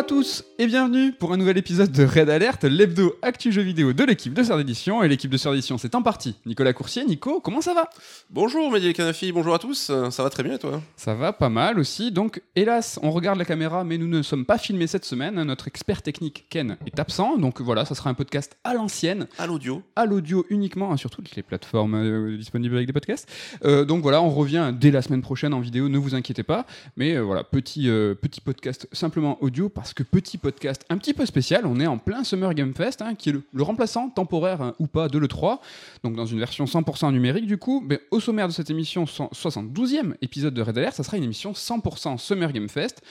Bonjour à tous et bienvenue pour un nouvel épisode de Red Alert, l'hebdo actu jeu vidéo de l'équipe de Sœur d'édition. Et l'équipe de Sœur d'édition, c'est en partie Nicolas Coursier. Nico, comment ça va? Bonjour Mehdi Canafi, bonjour à tous, ça va très bien et toi? Ça va pas mal aussi. Donc, hélas, on regarde la caméra, mais nous ne sommes pas filmés cette semaine. Notre expert technique Ken est absent, donc voilà, ça sera un podcast à l'ancienne, À l'audio. à l'audio uniquement, hein, sur toutes les plateformes euh, disponibles avec des podcasts. Euh, donc voilà, on revient dès la semaine prochaine en vidéo, ne vous inquiétez pas. Mais euh, voilà, petit, petit podcast simplement audio, parce que petit podcast un petit peu spécial, on est en plein Summer Game Fest, hein, qui est le, le remplaçant temporaire hein, ou pas de l'E3, donc dans une version 100% numérique du coup. Mais au sommaire de cette émission, 72e épisode de Red Alert, ça sera une émission 100% Summer Game Fest.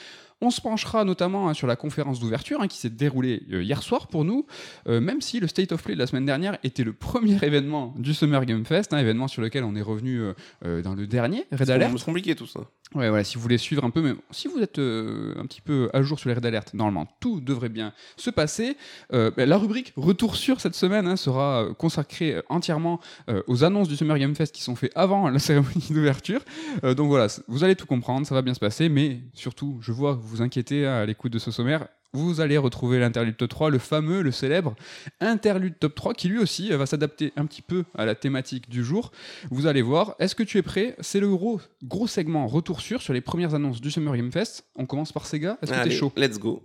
On se penchera notamment hein, sur la conférence d'ouverture hein, qui s'est déroulée euh, hier soir pour nous, euh, même si le State of Play de la semaine dernière était le premier événement du Summer Game Fest, un événement sur lequel on est revenu euh, dans le dernier Red Alert. C'est compliqué tout ça. Ouais, voilà, si vous voulez suivre un peu, mais si vous êtes un petit peu à jour sur les Red Alert, normalement tout devrait bien se passer. Bah, la rubrique Retour sur cette semaine hein, sera consacrée entièrement aux annonces du Summer Game Fest qui sont faites avant la cérémonie d'ouverture. Donc voilà, vous allez tout comprendre, ça va bien se passer, mais surtout, je vois vous vous inquiétez hein, à l'écoute de ce sommaire. Vous allez retrouver l'interlude top 3, le fameux, le célèbre interlude top 3, qui lui aussi va s'adapter un petit peu à la thématique du jour. Vous allez voir. Est-ce que tu es prêt? C'est le gros, gros segment retour sur sur les premières annonces du Summer Game Fest. On commence par Sega. Est-ce que t'es chaud? let's go.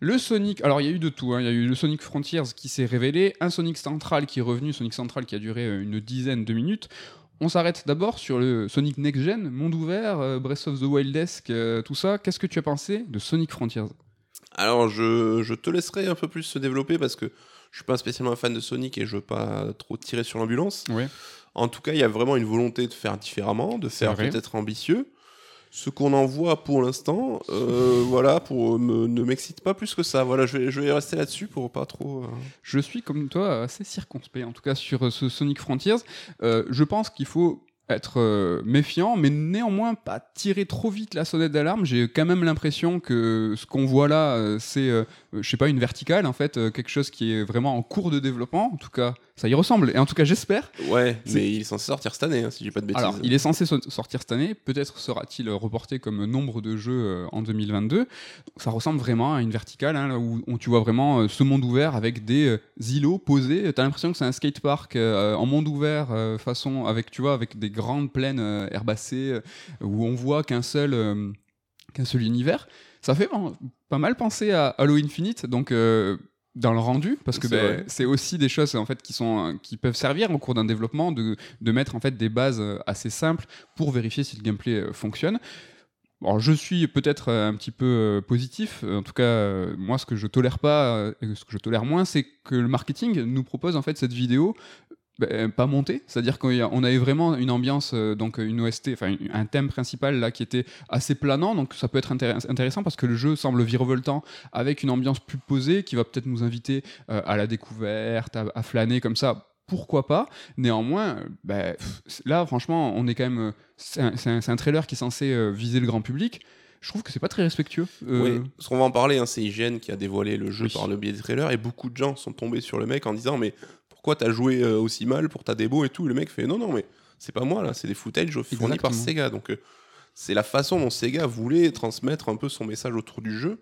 Le Sonic. Alors il y a eu de tout. hein. Il y a eu le Sonic Frontiers qui s'est révélé, un Sonic Central qui est revenu, Sonic Central qui a duré euh, une dizaine de minutes. On s'arrête d'abord sur le Sonic Next Gen, monde ouvert, euh, Breath of the Wild-esque, euh, tout ça. Qu'est-ce que tu as pensé de Sonic Frontiers? Alors je, je te laisserai un peu plus se développer parce que je suis pas spécialement un fan de Sonic et je veux pas trop tirer sur l'ambulance. Ouais. En tout cas, il y a vraiment une volonté de faire différemment, de faire peut-être ambitieux. Ce qu'on en voit pour l'instant, euh, voilà, pour me- ne m'excite pas plus que ça. Voilà, je vais, rester là-dessus pour pas trop. euh, Je suis comme toi assez circonspect, en tout cas sur euh, ce Sonic Frontiers. Euh, je pense qu'il faut être euh, méfiant, mais néanmoins pas tirer trop vite la sonnette d'alarme. J'ai quand même l'impression que ce qu'on voit là, euh, c'est, euh, je sais pas, une verticale, en fait, quelque chose qui est vraiment en cours de développement. En tout cas, ça y ressemble. Et en tout cas, j'espère. Ouais, mais il est censé sortir cette année, hein, si j'ai pas de bêtises. Alors, il est censé so- sortir cette année. Peut-être sera-t-il reporté comme nombre de jeux en 2022. Donc, ça ressemble vraiment à une verticale, hein, là où, où tu vois vraiment ce monde ouvert avec des îlots posés. T'as l'impression que c'est un skatepark euh, en monde ouvert, euh, façon avec, tu vois, avec des grandes plaines euh, herbacées euh, où on voit qu'un seul, euh, qu'un seul univers. Ça fait pas mal penser à Halo Infinite, donc. dans le rendu, parce que C'est ben, c'est aussi des choses en fait qui sont qui peuvent servir au cours d'un développement de, de mettre en fait des bases assez simples pour vérifier si le gameplay fonctionne. Alors, je suis peut-être un petit peu positif. En tout cas, moi, ce que je tolère pas, ce que je tolère moins, c'est que le marketing nous propose en fait cette vidéo ben, pas montée. C'est-à-dire qu'on avait vraiment une ambiance, euh, donc une OST, enfin un thème principal là qui était assez planant. Donc ça peut être intér- intéressant parce que le jeu semble virevoltant avec une ambiance plus posée qui va peut-être nous inviter euh, à la découverte, à, à flâner comme ça. Pourquoi pas? Néanmoins, euh, pff, là, franchement, on est quand même. euh, C'est un, trailer qui est censé euh, viser le grand public. Je trouve que c'est pas très respectueux. Euh, Oui, parce qu'on va en parler, hein, c'est IGN qui a dévoilé le jeu Oui. par le biais des trailers, et beaucoup de gens sont tombés sur le mec en disant Mais pourquoi t'as joué euh, aussi mal pour ta démo et tout Le mec fait Non, non, mais c'est pas moi là, c'est des footage fournis par. Sega. Donc euh, c'est la façon dont Sega voulait transmettre un peu son message autour du jeu.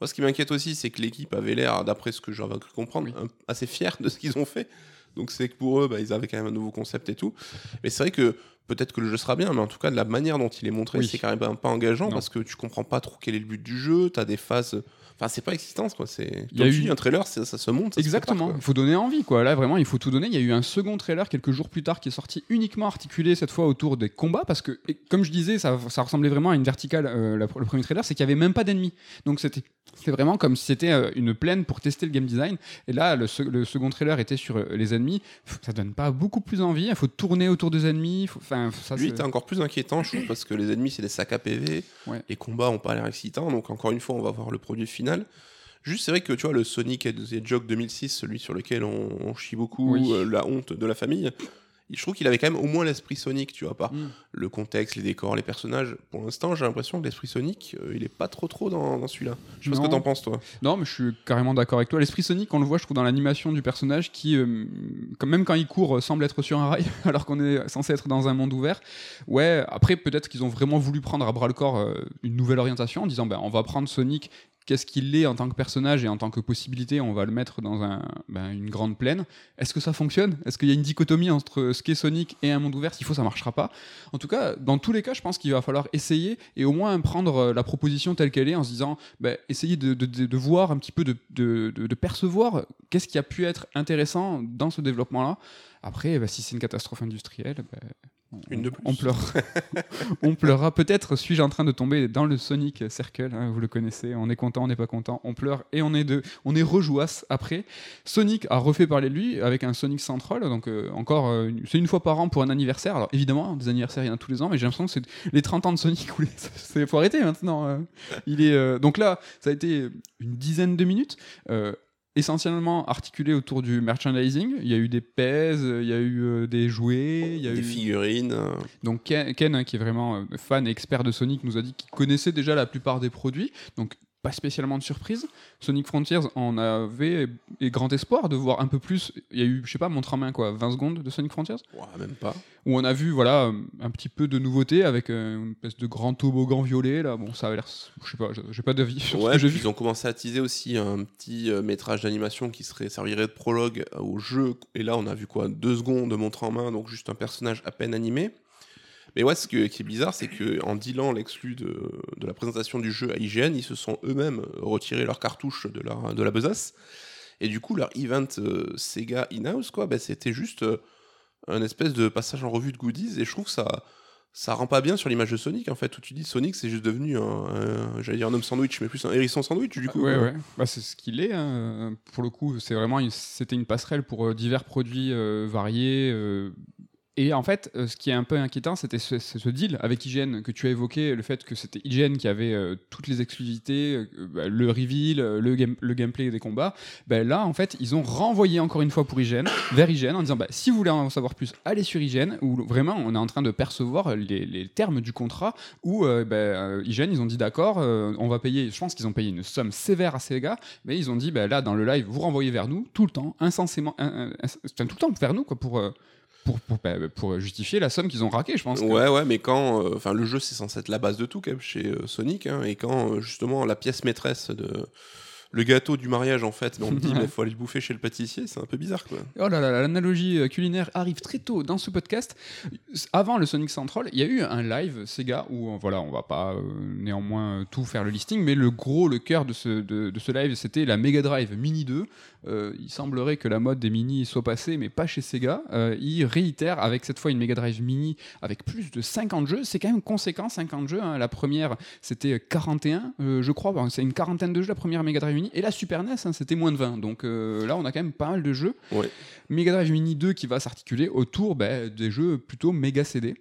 Moi, ce qui m'inquiète aussi, c'est que l'équipe avait l'air, d'après ce que j'avais cru comprendre, Oui. un- assez fière de ce qu'ils ont fait. Donc c'est que pour eux, bah, ils avaient quand même un nouveau concept et tout. Mais c'est vrai que peut-être que le jeu sera bien, mais en tout cas, de la manière dont il est montré, Oui. c'est quand même pas engageant Non. parce que tu comprends pas trop quel est le but du jeu. T'as des phases. Enfin, c'est pas excitant, quoi. C'est. Il y a tu eu- dis, un trailer, ça se monte. ça se Exactement, prépare, il faut donner envie quoi. Là vraiment, il faut tout donner. Il y a eu un second trailer quelques jours plus tard qui est sorti uniquement articulé cette fois autour des combats parce que, et comme je disais, ça, ça ressemblait vraiment à une verticale. euh, la- le premier trailer, c'est qu'il y avait même pas d'ennemis. Donc c'était c'était vraiment comme si c'était euh, une plaine pour tester le game design. Et là, le, se- le second trailer était sur euh, les ennemis. Ça donne pas beaucoup plus envie. Il faut tourner autour des ennemis. faut- Enfin, ça. Lui, c'est- encore plus inquiétant, je trouve, parce que les ennemis, c'est des sacs à PV. Ouais. Les combats ont pas l'air excitants. Donc, encore une fois, on va voir le produit final. Juste, c'est vrai que tu vois, le Sonic Hedgehog 2006, celui sur lequel on, on chie beaucoup, Oui. euh, la honte de la famille, je trouve qu'il avait quand même au moins l'esprit Sonic, tu vois, pas Mm. le contexte, les décors, les personnages. Pour l'instant, j'ai l'impression que l'esprit Sonic, euh, il est pas trop trop dans, dans celui-là. Je sais pas ce que t'en penses, toi. Non, mais je suis carrément d'accord avec toi. L'esprit Sonic, on le voit, je trouve, dans l'animation du personnage qui, euh, quand même quand il court, euh, semble être sur un rail, alors qu'on est censé être dans un monde ouvert. Ouais, après, peut-être qu'ils ont vraiment voulu prendre à bras le corps euh, une nouvelle orientation en disant ben, on va prendre Sonic qu'est-ce qu'il est en tant que personnage et en tant que possibilité, on va le mettre dans ben, une grande plaine. Est-ce que ça fonctionne? Est-ce qu'il y a une dichotomie entre ce qu'est Sonic et un monde ouvert? S'il faut, ça marchera pas. En tout cas, dans tous les cas, je pense qu'il va falloir essayer et au moins prendre euh, la proposition telle qu'elle est en se disant, ben, essayer de, voir un petit peu, de percevoir qu'est-ce qui a pu être intéressant dans ce développement-là. Après, ben, si c'est une catastrophe industrielle, ben, on, Une de plus. on pleure. on pleurera. Peut-être suis-je en train de tomber dans le Sonic Circle. hein, vous le connaissez. On est content, on n'est pas content. On pleure et on est de, on est rejouasse après. Sonic a refait parler de lui avec un Sonic Central. Donc euh, encore, euh, c'est une fois par an pour un anniversaire. Alors évidemment, des anniversaires il y en a tous les ans, mais j'ai l'impression que c'est les 30 ans de Sonic. ou les- faut arrêter maintenant. euh. Il est euh, donc là, ça a été une dizaine de minutes. Essentiellement articulé autour du merchandising. Il y a eu des pèses, il y a eu euh, des jouets, il y a Des eu figurines. euh, donc Ken, Ken, hein, qui est vraiment euh, fan et expert de Sonic, nous a dit qu'il connaissait déjà la plupart des produits, donc pas spécialement de surprise. Sonic Frontiers, on avait et grand espoir de voir un peu plus. Il y a eu, je sais pas, montre en main quoi, 20 secondes de Sonic Frontiers, ouah, même pas. où on a vu voilà un petit peu de nouveauté avec euh, une espèce de grand toboggan violet là. Bon, ça a l'air, je sais pas, j'ai- pas d'avis sur ce Ouais, que j'ai vu. ils ont commencé à teaser aussi un petit euh, métrage d'animation qui serait servirait de prologue au jeu. Et là, on a vu quoi Deux secondes de montre en main, donc juste un personnage à peine animé. Mais ouais, ce qui est bizarre, c'est que en dealant l'exclu de, de la présentation du jeu à IGN, ils se sont eux-mêmes retirés leur cartouche de, leur, de la besace. Et du coup, leur event euh, Sega in-house, quoi, bah, c'était juste euh, un espèce de passage en revue de goodies. Et je trouve que ça, ça rend pas bien sur l'image de Sonic, en fait, où tu dis Sonic, c'est juste devenu un, j'allais dire un homme sandwich, mais plus un hérisson sandwich, du coup. Ouais, ouais. Bah, c'est ce qu'il est. hein. Pour le coup, c'est vraiment, c'était une passerelle pour euh, divers produits euh, variés. Et en fait, euh, ce qui est un peu inquiétant, c'était ce, deal avec IGN que tu as évoqué, le fait que c'était IGN qui avait euh, toutes les exclusivités, euh, bah, le reveal, le, game- le gameplay des combats. Ben là, en fait, ils ont renvoyé encore une fois pour IGN, vers IGN, en disant bah, si vous voulez en savoir plus, allez sur IGN, où vraiment on est en train de percevoir les, termes du contrat, où euh, IGN, ils ont dit d'accord, on va payer, je pense qu'ils ont payé une somme sévère à Sega, mais ils ont dit bah, là, dans le live, vous renvoyez vers nous, tout le temps, insensément, tout le temps vers nous, quoi, pour. Bah, pour justifier la somme qu'ils ont raquée, je pense. Ouais, ouais, mais quand. euh, Enfin, le jeu, c'est censé être la base de tout, quand même, chez euh, Sonic. hein, et quand, euh, justement, la pièce maîtresse de. Le gâteau du mariage, en fait, mais on me dit, il faut aller le bouffer chez le pâtissier, c'est un peu bizarre, quoi. Oh là là, l'analogie euh, culinaire arrive très tôt dans ce podcast. Avant le Sonic Central, il y a eu un live Sega où, euh, voilà, on va pas euh, néanmoins tout faire le listing, mais le gros, le cœur de ce, de, de ce live, c'était la Mega Drive Mini 2. Euh, il semblerait que la mode des mini soit passée, mais pas chez Sega. Euh, il réitère avec cette fois une Mega Drive Mini avec plus de 50 jeux. C'est quand même conséquent, 50 jeux. hein. La première, c'était 41, euh, je crois. Bon, c'est une quarantaine de jeux, la première Mega Drive Mini. Et la Super NES, hein, c'était moins de 20. Donc euh, là, on a quand même pas mal de jeux. Ouais. Mega Drive Mini 2 qui va s'articuler autour ben, des jeux plutôt méga CD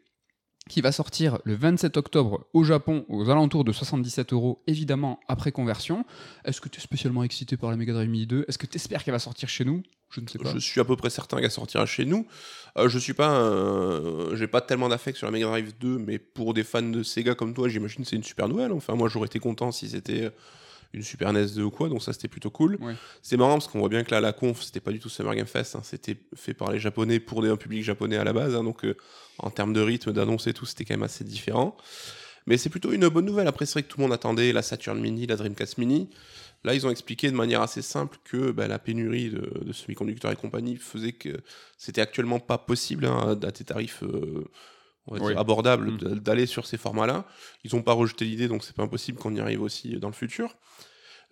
qui va sortir le 27 octobre au Japon aux alentours de 77 euros, évidemment après conversion. Est-ce que tu es spécialement excité par la Mega Drive Mini 2 Est-ce que tu espères qu'elle va sortir chez nous? Je ne sais pas. Je suis à peu près certain qu'elle sortira chez nous. Euh, je suis pas, un- j'ai pas tellement d'affect sur la Mega Drive 2, mais pour des fans de Sega comme toi, j'imagine que c'est une super nouvelle. Enfin, moi, j'aurais été content si c'était une Super NES 2 ou quoi, donc ça c'était plutôt cool. Ouais. C'est marrant parce qu'on voit bien que là, la conf, c'était pas du tout Summer Game Fest, hein, c'était fait par les Japonais pour des- un public japonais à la base, hein, donc euh, en termes de rythme, d'annonce et tout, c'était quand même assez différent. Mais c'est plutôt une bonne nouvelle. Après, c'est vrai que tout le monde attendait la Saturn Mini, la Dreamcast Mini. Là, ils ont expliqué de manière assez simple que bah, la pénurie de, de semi-conducteurs et compagnie faisait que c'était actuellement pas possible hein, à des tarifs euh, on va Oui. dire abordables Mm. d- d'aller sur ces formats-là. Ils n'ont pas rejeté l'idée, donc c'est pas impossible qu'on y arrive aussi dans le futur.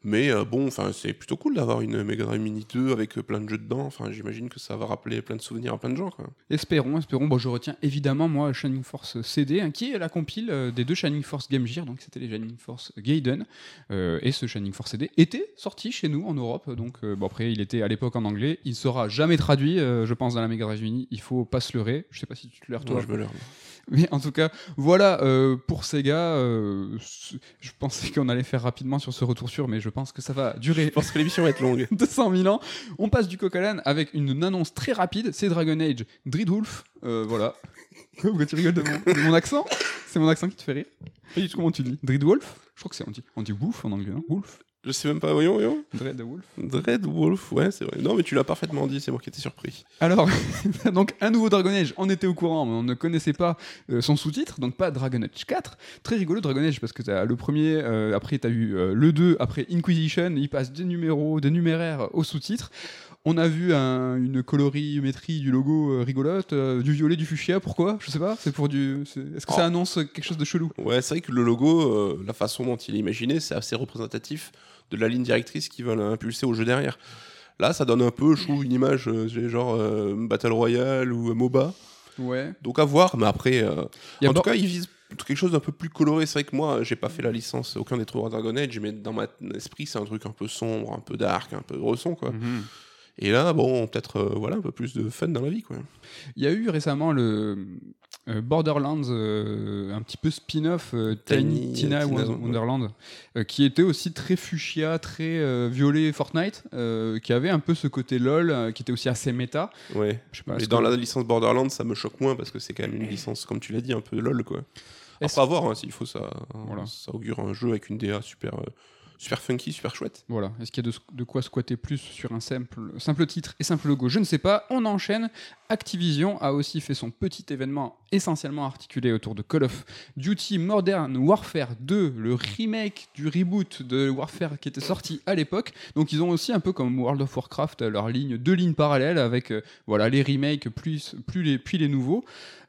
Mais euh, bon, enfin, c'est plutôt cool d'avoir une Mega Drive Mini 2 avec euh, plein de jeux dedans. Enfin, j'imagine que ça va rappeler plein de souvenirs à plein de gens. Quoi. Espérons, espérons. Bon, je retiens évidemment, moi, Shining Force CD, hein, qui est la compile euh, des deux Shining Force Game Gear. Donc, c'était les Shining Force Gaiden. Et ce Shining Force CD était sorti chez nous en Europe. Donc, bon, après, il était à l'époque en anglais. Il sera jamais traduit, je pense, dans la Mega Drive Mini. Il faut pas se leurrer. Je sais pas si tu te leurres, toi. Je me leurre. Mais en tout cas, voilà euh, pour Sega. euh, je pensais qu'on allait faire rapidement sur ce retour sûr, mais je pense que ça va durer Je pense que l'émission va être longue. 200 000 ans. On passe du coq à l'âne avec une annonce très rapide. C'est Dragon Age Dreadwolf. Euh, voilà. Pourquoi tu rigoles de mon, de mon accent? C'est mon accent qui te fait rire Pas du tout comment tu dis? Dreadwolf? Je crois que c'est on dit, on dit wolf en anglais, non Wolf Je sais même pas, voyons, voyons. Dread Wolf. Dread Wolf, ouais, c'est vrai. Non, mais tu l'as parfaitement dit, c'est moi qui étais surpris. Alors, donc un nouveau Dragon Age, on était au courant, mais on ne connaissait pas euh, son sous-titre, donc pas Dragon Age 4. Très rigolo Dragon Age, parce que t'as le premier, euh, après t'as eu euh, le 2, après Inquisition, il passe des numéros, des numéraires au sous-titre. On a vu un- une colorimétrie du logo euh, rigolote, euh, du violet, du fuchsia, pourquoi? Je sais pas, c'est pour du... Est-ce que ça Oh. annonce quelque chose de chelou? Ouais, c'est vrai que le logo, euh, la façon dont il est imaginé, c'est assez représentatif de la ligne directrice qu'ils veulent impulser au jeu derrière. Là, ça donne un peu, je trouve, une image euh, genre euh, Battle Royale ou MOBA. Ouais. Donc à voir, mais après, euh, en tout cas, ils visent quelque chose d'un peu plus coloré. C'est vrai que moi, j'ai pas fait la licence, aucun des trois Dragon Age, mais dans mon esprit, c'est un truc un peu sombre, un peu dark, un peu resson, quoi. Mhm. Et là, bon, peut-être, euh, voilà, un peu plus de fun dans la vie, quoi. Il y a eu récemment le euh, Borderlands, euh, un petit peu spin-off Tiny, Tiny, Tina, Tina Won- Won- Wonderland, qui était aussi très fuchsia, très violet Fortnite, qui avait un peu ce côté LOL, qui était aussi assez méta. Ouais. Je sais pas, Mais dans la licence Borderlands, ça me choque moins parce que c'est quand même une licence, comme tu l'as dit, un peu lol, quoi. Après, à voir, hein, s'il faut, ça, Voilà. ça augure un jeu avec une DA super, super funky, super chouette. Voilà, est-ce qu'il y a de, quoi squatter plus sur un simple, simple titre et simple logo? Je ne sais pas. On enchaîne. Activision a aussi fait son petit événement essentiellement articulé autour de Call of Duty Modern Warfare 2, le remake du reboot de Warfare qui était sorti à l'époque. Donc ils ont aussi un peu comme World of Warcraft leur ligne, deux lignes parallèles avec euh, voilà les remakes plus, plus les, puis les nouveaux.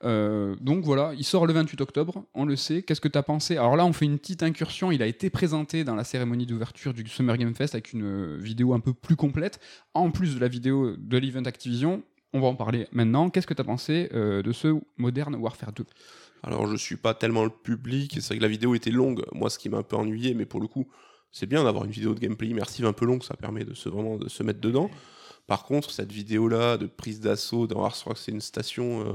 Euh, donc voilà, il sort le 28 octobre, on le sait. Qu'est-ce que tu as pensé? Alors là, on fait une petite incursion. Il a été présenté dans la cérémonie d'ouverture du Summer Game Fest avec une euh, vidéo un peu plus complète. En plus de la vidéo de l'event Activision, on va en parler maintenant. Qu'est-ce que tu as pensé euh, de ce Modern Warfare 2 Alors, je suis pas tellement le public, c'est vrai que la vidéo était longue. Moi, ce qui m'a un peu ennuyé, mais pour le coup, c'est bien d'avoir une vidéo de gameplay immersive un peu longue, ça permet de se, vraiment de se mettre dedans. Par contre, cette vidéo-là de prise d'assaut dans je crois que c'est une station euh,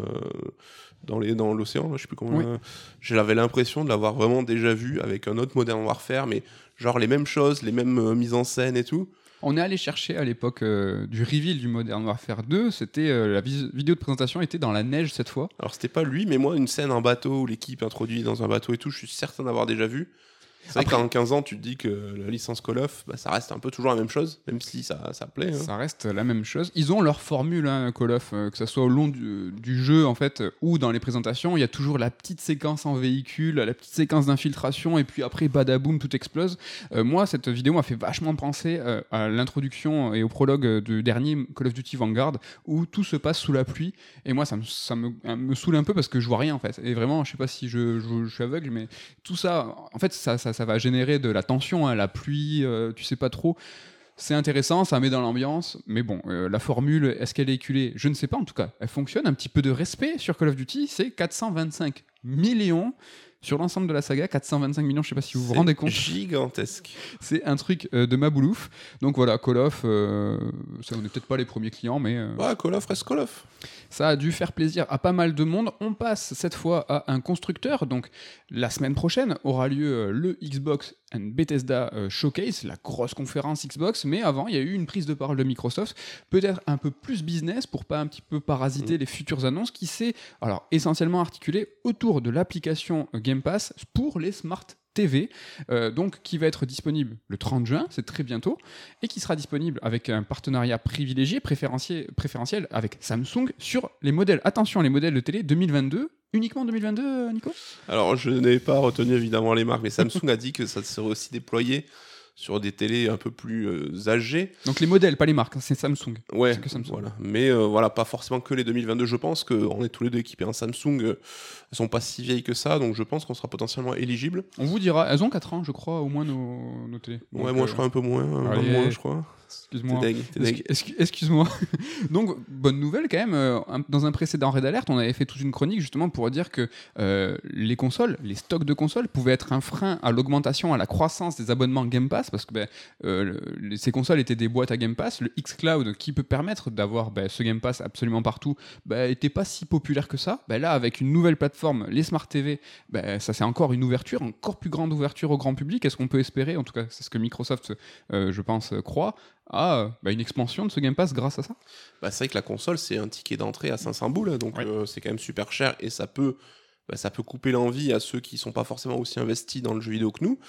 dans l'océan, je sais plus comment. Oui. euh, J'avais l'impression de l'avoir vraiment déjà vu avec un autre Modern Warfare, mais genre les mêmes choses, les mêmes mises en scène et tout. On est allé chercher à l'époque euh, du reveal du Modern Warfare 2. C'était euh, la vidéo de présentation était dans la neige cette fois. Alors c'était pas lui, mais moi, une scène en bateau où l'équipe introduit dans un bateau et tout, je suis certain d'avoir déjà vu. C'est vrai qu'en 15 ans, tu te dis que la licence Call of, bah, ça reste un peu toujours la même chose, même si ça, ça plaît. hein. Ça reste la même chose. Ils ont leur formule, hein, Call of, euh, que ce soit au long du, du jeu en fait, ou dans les présentations. Il y a toujours la petite séquence en véhicule, la petite séquence d'infiltration, et puis après, badaboum, tout explose. Euh, moi, cette vidéo m'a fait vachement penser euh, à l'introduction et au prologue du dernier Call of Duty Vanguard, où tout se passe sous la pluie. Et moi, ça me, ça me, me saoule un peu parce que je vois rien en fait. Et vraiment, je sais pas si je, je- je suis aveugle, mais tout ça, en fait, ça, ça, ça va générer de la tension, hein, la pluie, euh, tu sais pas trop. C'est intéressant, ça met dans l'ambiance, mais bon, euh, la formule, est-ce qu'elle est éculée? Je ne sais pas, en tout cas, elle fonctionne. Un petit peu de respect sur Call of Duty, c'est 425 millions sur l'ensemble de la saga, 425 millions, je sais pas si vous vous rendez compte, Gigantesque. c'est un truc euh, de Maboulouf. Donc voilà, Call of, euh, ça, on n'est peut-être pas les premiers clients, mais euh, Ouais, Call of reste Call of. ça a dû faire plaisir à pas mal de monde. On passe cette fois à un constructeur. Donc la semaine prochaine aura lieu euh, le Xbox and Bethesda euh, Showcase, la grosse conférence Xbox. Mais avant, il y a eu une prise de parole de Microsoft, peut-être un peu plus business pour pas un petit peu parasiter les futures annonces, qui s'est alors essentiellement articulée autour de l'application Game Pass pour les smart TV, euh, donc qui va être disponible le 30 juin, c'est très bientôt, et qui sera disponible avec un partenariat privilégié, préférentiel, préférentiel avec Samsung sur les modèles, attention, les modèles de télé 2022, uniquement 2022, euh, Nico? Alors, je n'ai pas retenu évidemment les marques, mais Samsung a dit que ça serait aussi déployé sur des télés un peu plus euh, âgées. Donc les modèles, pas les marques, hein, c'est Samsung. Ouais, que Samsung. voilà. Mais euh, voilà, pas forcément que les 2022. Je pense qu'on est tous les deux équipés en Samsung. euh, elles sont pas si vieilles que ça, donc je pense qu'on sera potentiellement éligible. On vous dira, elles ont 4 ans, je crois, au moins nos, nos télés. ouais, Donc, moi euh, je crois un peu moins, un peu moins, je crois. Excuse-moi. Excuse-moi. Donc, bonne nouvelle quand même. euh, Dans un précédent raid alerte, on avait fait toute une chronique justement pour dire que euh, les consoles, les stocks de consoles pouvaient être un frein à l'augmentation, à la croissance des abonnements Game Pass parce que ben, euh, le- ces consoles étaient des boîtes à Game Pass. Le xCloud qui peut permettre d'avoir ben, ce Game Pass absolument partout ben, était pas si populaire que ça. Ben, là, avec une nouvelle plateforme, les Smart TV, ben, ça c'est encore une ouverture, encore plus grande ouverture au grand public. Est-ce qu'on peut espérer, en tout cas, c'est ce que Microsoft, euh, je pense, croit, à euh, bah, une expansion de ce Game Pass grâce à ça? Bah, c'est vrai que la console, c'est un ticket d'entrée à 500 boules, donc Ouais. euh, c'est quand même super cher et ça peut, bah, ça peut couper l'envie à ceux qui sont pas forcément aussi investis dans le jeu vidéo que nous.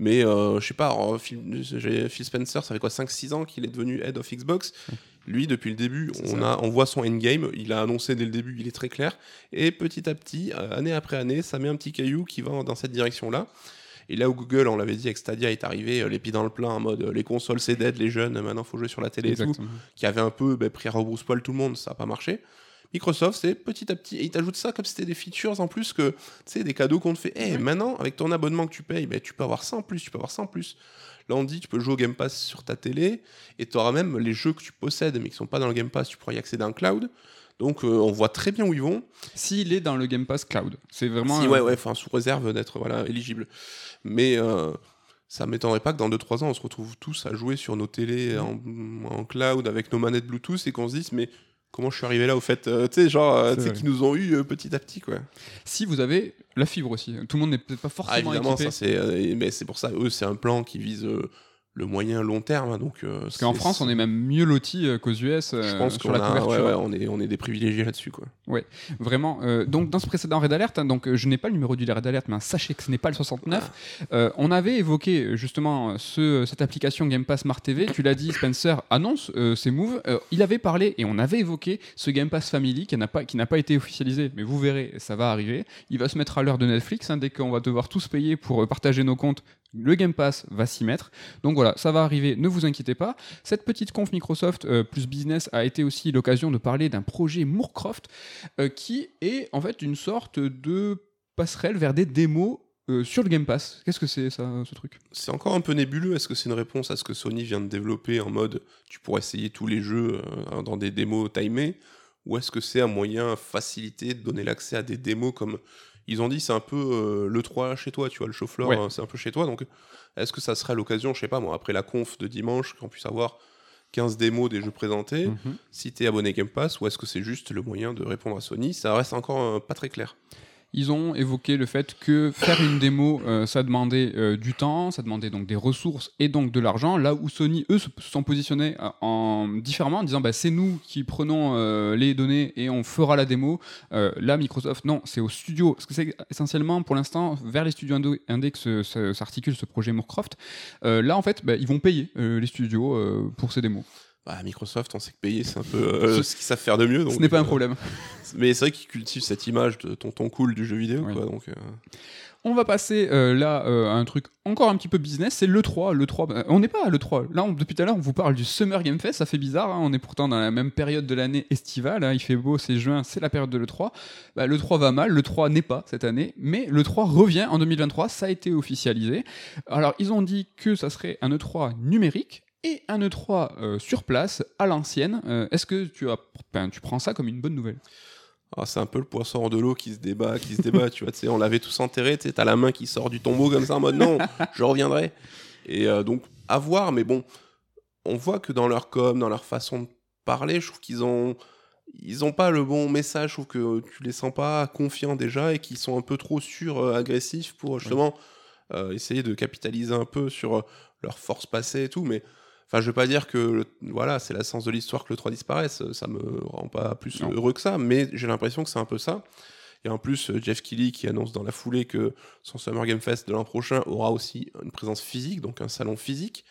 Mais euh, je sais pas, alors, Phil, Spencer, ça fait quoi 5-6 ans qu'il est devenu head of Xbox? Lui, depuis le début, on, a, on voit son endgame. Il a annoncé dès le début, il est très clair. Et petit à petit, euh, année après année, ça met un petit caillou qui va dans cette direction-là. Et là où Google, on l'avait dit, avec Stadia est arrivé, euh, les pieds dans le plein, en mode euh, les consoles c'est dead, les jeunes, maintenant faut jouer sur la télé et tout qui avait un peu ben, pris à rebrousse-poil tout le monde, ça n'a pas marché. Microsoft, c'est petit à petit, et ils t'ajoutent ça comme si c'était des features en plus que, tu sais, des cadeaux qu'on te fait. Eh, maintenant, avec ton abonnement que tu payes, ben, tu peux avoir ça en plus, tu peux avoir ça en plus. Là, on dit, tu peux jouer au Game Pass sur ta télé, et tu auras même les jeux que tu possèdes, mais qui sont pas dans le Game Pass, tu pourras y accéder en cloud. Donc, euh, on voit très bien où ils vont. S'il est dans le Game Pass Cloud, c'est vraiment. Si, euh, ouais, ouais, enfin, sous réserve d'être voilà, éligible. Mais euh, ça m'étonnerait pas que dans 2-3 ans, on se retrouve tous à jouer sur nos télés en, en cloud avec nos manettes Bluetooth et qu'on se dise, mais comment je suis arrivé là au fait Euh, Tu sais, genre, euh, C'est tu sais, qui nous ont eu euh, petit à petit, quoi. Si vous avez la fibre aussi, tout le monde n'est peut-être pas Ah, forcément évidemment, équipé. ça, c'est, mais c'est pour ça, eux, c'est un plan qui vise le moyen long terme. hein, donc, euh, Parce qu'en France, on est même mieux loti qu'aux US euh, Je pense sur qu'on la a- couverture. ouais, ouais, on, est, on est des privilégiés là-dessus, quoi. Vraiment. euh, donc, dans ce précédent Red Alert, hein, donc, euh, je n'ai pas le numéro du Red Alert, mais hein, sachez que ce n'est pas le 69. Ah. Euh, on avait évoqué euh, justement ce, cette application Game Pass Smart TV. Tu l'as dit, Spencer annonce euh, ses moves. Euh, il avait parlé et on avait évoqué ce Game Pass Family qui n'a pas, qui n'a pas été officialisé, mais vous verrez, ça va arriver. Il va se mettre à l'heure de Netflix hein, dès qu'on va devoir tous payer pour euh, partager nos comptes. Le Game Pass va s'y mettre. Donc voilà, ça va arriver, ne vous inquiétez pas. Cette petite conf Microsoft euh, plus business a été aussi l'occasion de parler d'un projet Moorcroft euh, qui est en fait une sorte de passerelle vers des démos euh, sur le Game Pass. Qu'est-ce que c'est ça, ce truc? C'est encore un peu nébuleux. Est-ce que c'est une réponse à ce que Sony vient de développer en mode tu pourras essayer tous les jeux dans des démos timées? Ou est-ce que c'est un moyen facilité de donner l'accès à des démos comme ils ont dit c'est un peu euh, le 3 chez toi, tu vois, le Ouais. euh, c'est un peu chez toi. Donc est-ce que ça serait l'occasion, je sais pas moi, après la conf de dimanche, qu'on puisse avoir 15 démos des jeux présentés, Mhm. si t'es abonné Game Pass, ou est-ce que c'est juste le moyen de répondre à Sony? Ça reste encore euh, pas très clair. Ils ont évoqué le fait que faire une démo, euh, ça demandait euh, du temps, ça demandait donc des ressources et donc de l'argent. Là où Sony, eux, se sont positionnés euh, en différemment, en disant bah, c'est nous qui prenons les données et on fera la démo. Là, Microsoft, non, c'est au studio. Parce que c'est essentiellement pour l'instant vers les studios indo- indé que s'articule ce projet Moorcroft. Là, en fait, bah, ils vont payer les studios pour ces démos. Bah, Microsoft, on sait que payer, c'est un peu euh, ce qu'ils savent faire de mieux. Ce n'est pas un euh, problème. Mais c'est vrai qu'ils cultivent cette image de tonton cool du jeu vidéo, Oui. quoi. Donc, euh, On va passer euh, là euh, à un truc encore un petit peu business, c'est l'E3. L'E3 bah, on n'est pas à l'E3. Là, on- depuis tout à l'heure, on vous parle du Summer Game Fest, ça fait bizarre. hein, on est pourtant dans la même période de l'année estivale. hein, il fait beau, c'est juin, c'est la période de l'E3. Bah, L'E3 va mal, l'E3 n'est pas cette année, mais l'E3 revient en 2023, ça a été officialisé. Alors, ils ont dit que ça serait un E3 numérique. Et un E3 euh, sur place, à l'ancienne, Euh, est-ce que tu, as, ben, tu prends ça comme une bonne nouvelle? Ah, c'est un peu le poisson hors de l'eau qui se débat, qui se débat, tu vois. tu sais, On l'avait tous enterré, tu sais, t'as la main qui sort du tombeau comme ça en mode non, je reviendrai. Et euh, donc, à voir, mais bon, on voit que dans leur com, dans leur façon de parler, je trouve qu'ils ont. Ils ont pas le bon message, je trouve que tu les sens pas confiants déjà et qu'ils sont un peu trop sur-agressifs pour justement euh, essayer de capitaliser un peu sur leur force passée et tout. Mais enfin, je vais pas dire que le- voilà, c'est l'essence de l'histoire que le 3 disparaisse, ça me rend pas plus Non. heureux que ça, mais j'ai l'impression que c'est un peu ça. Et en plus, euh, Jeff Keighley qui annonce dans la foulée que son Summer Game Fest de l'an prochain aura aussi une présence physique, donc un salon physique.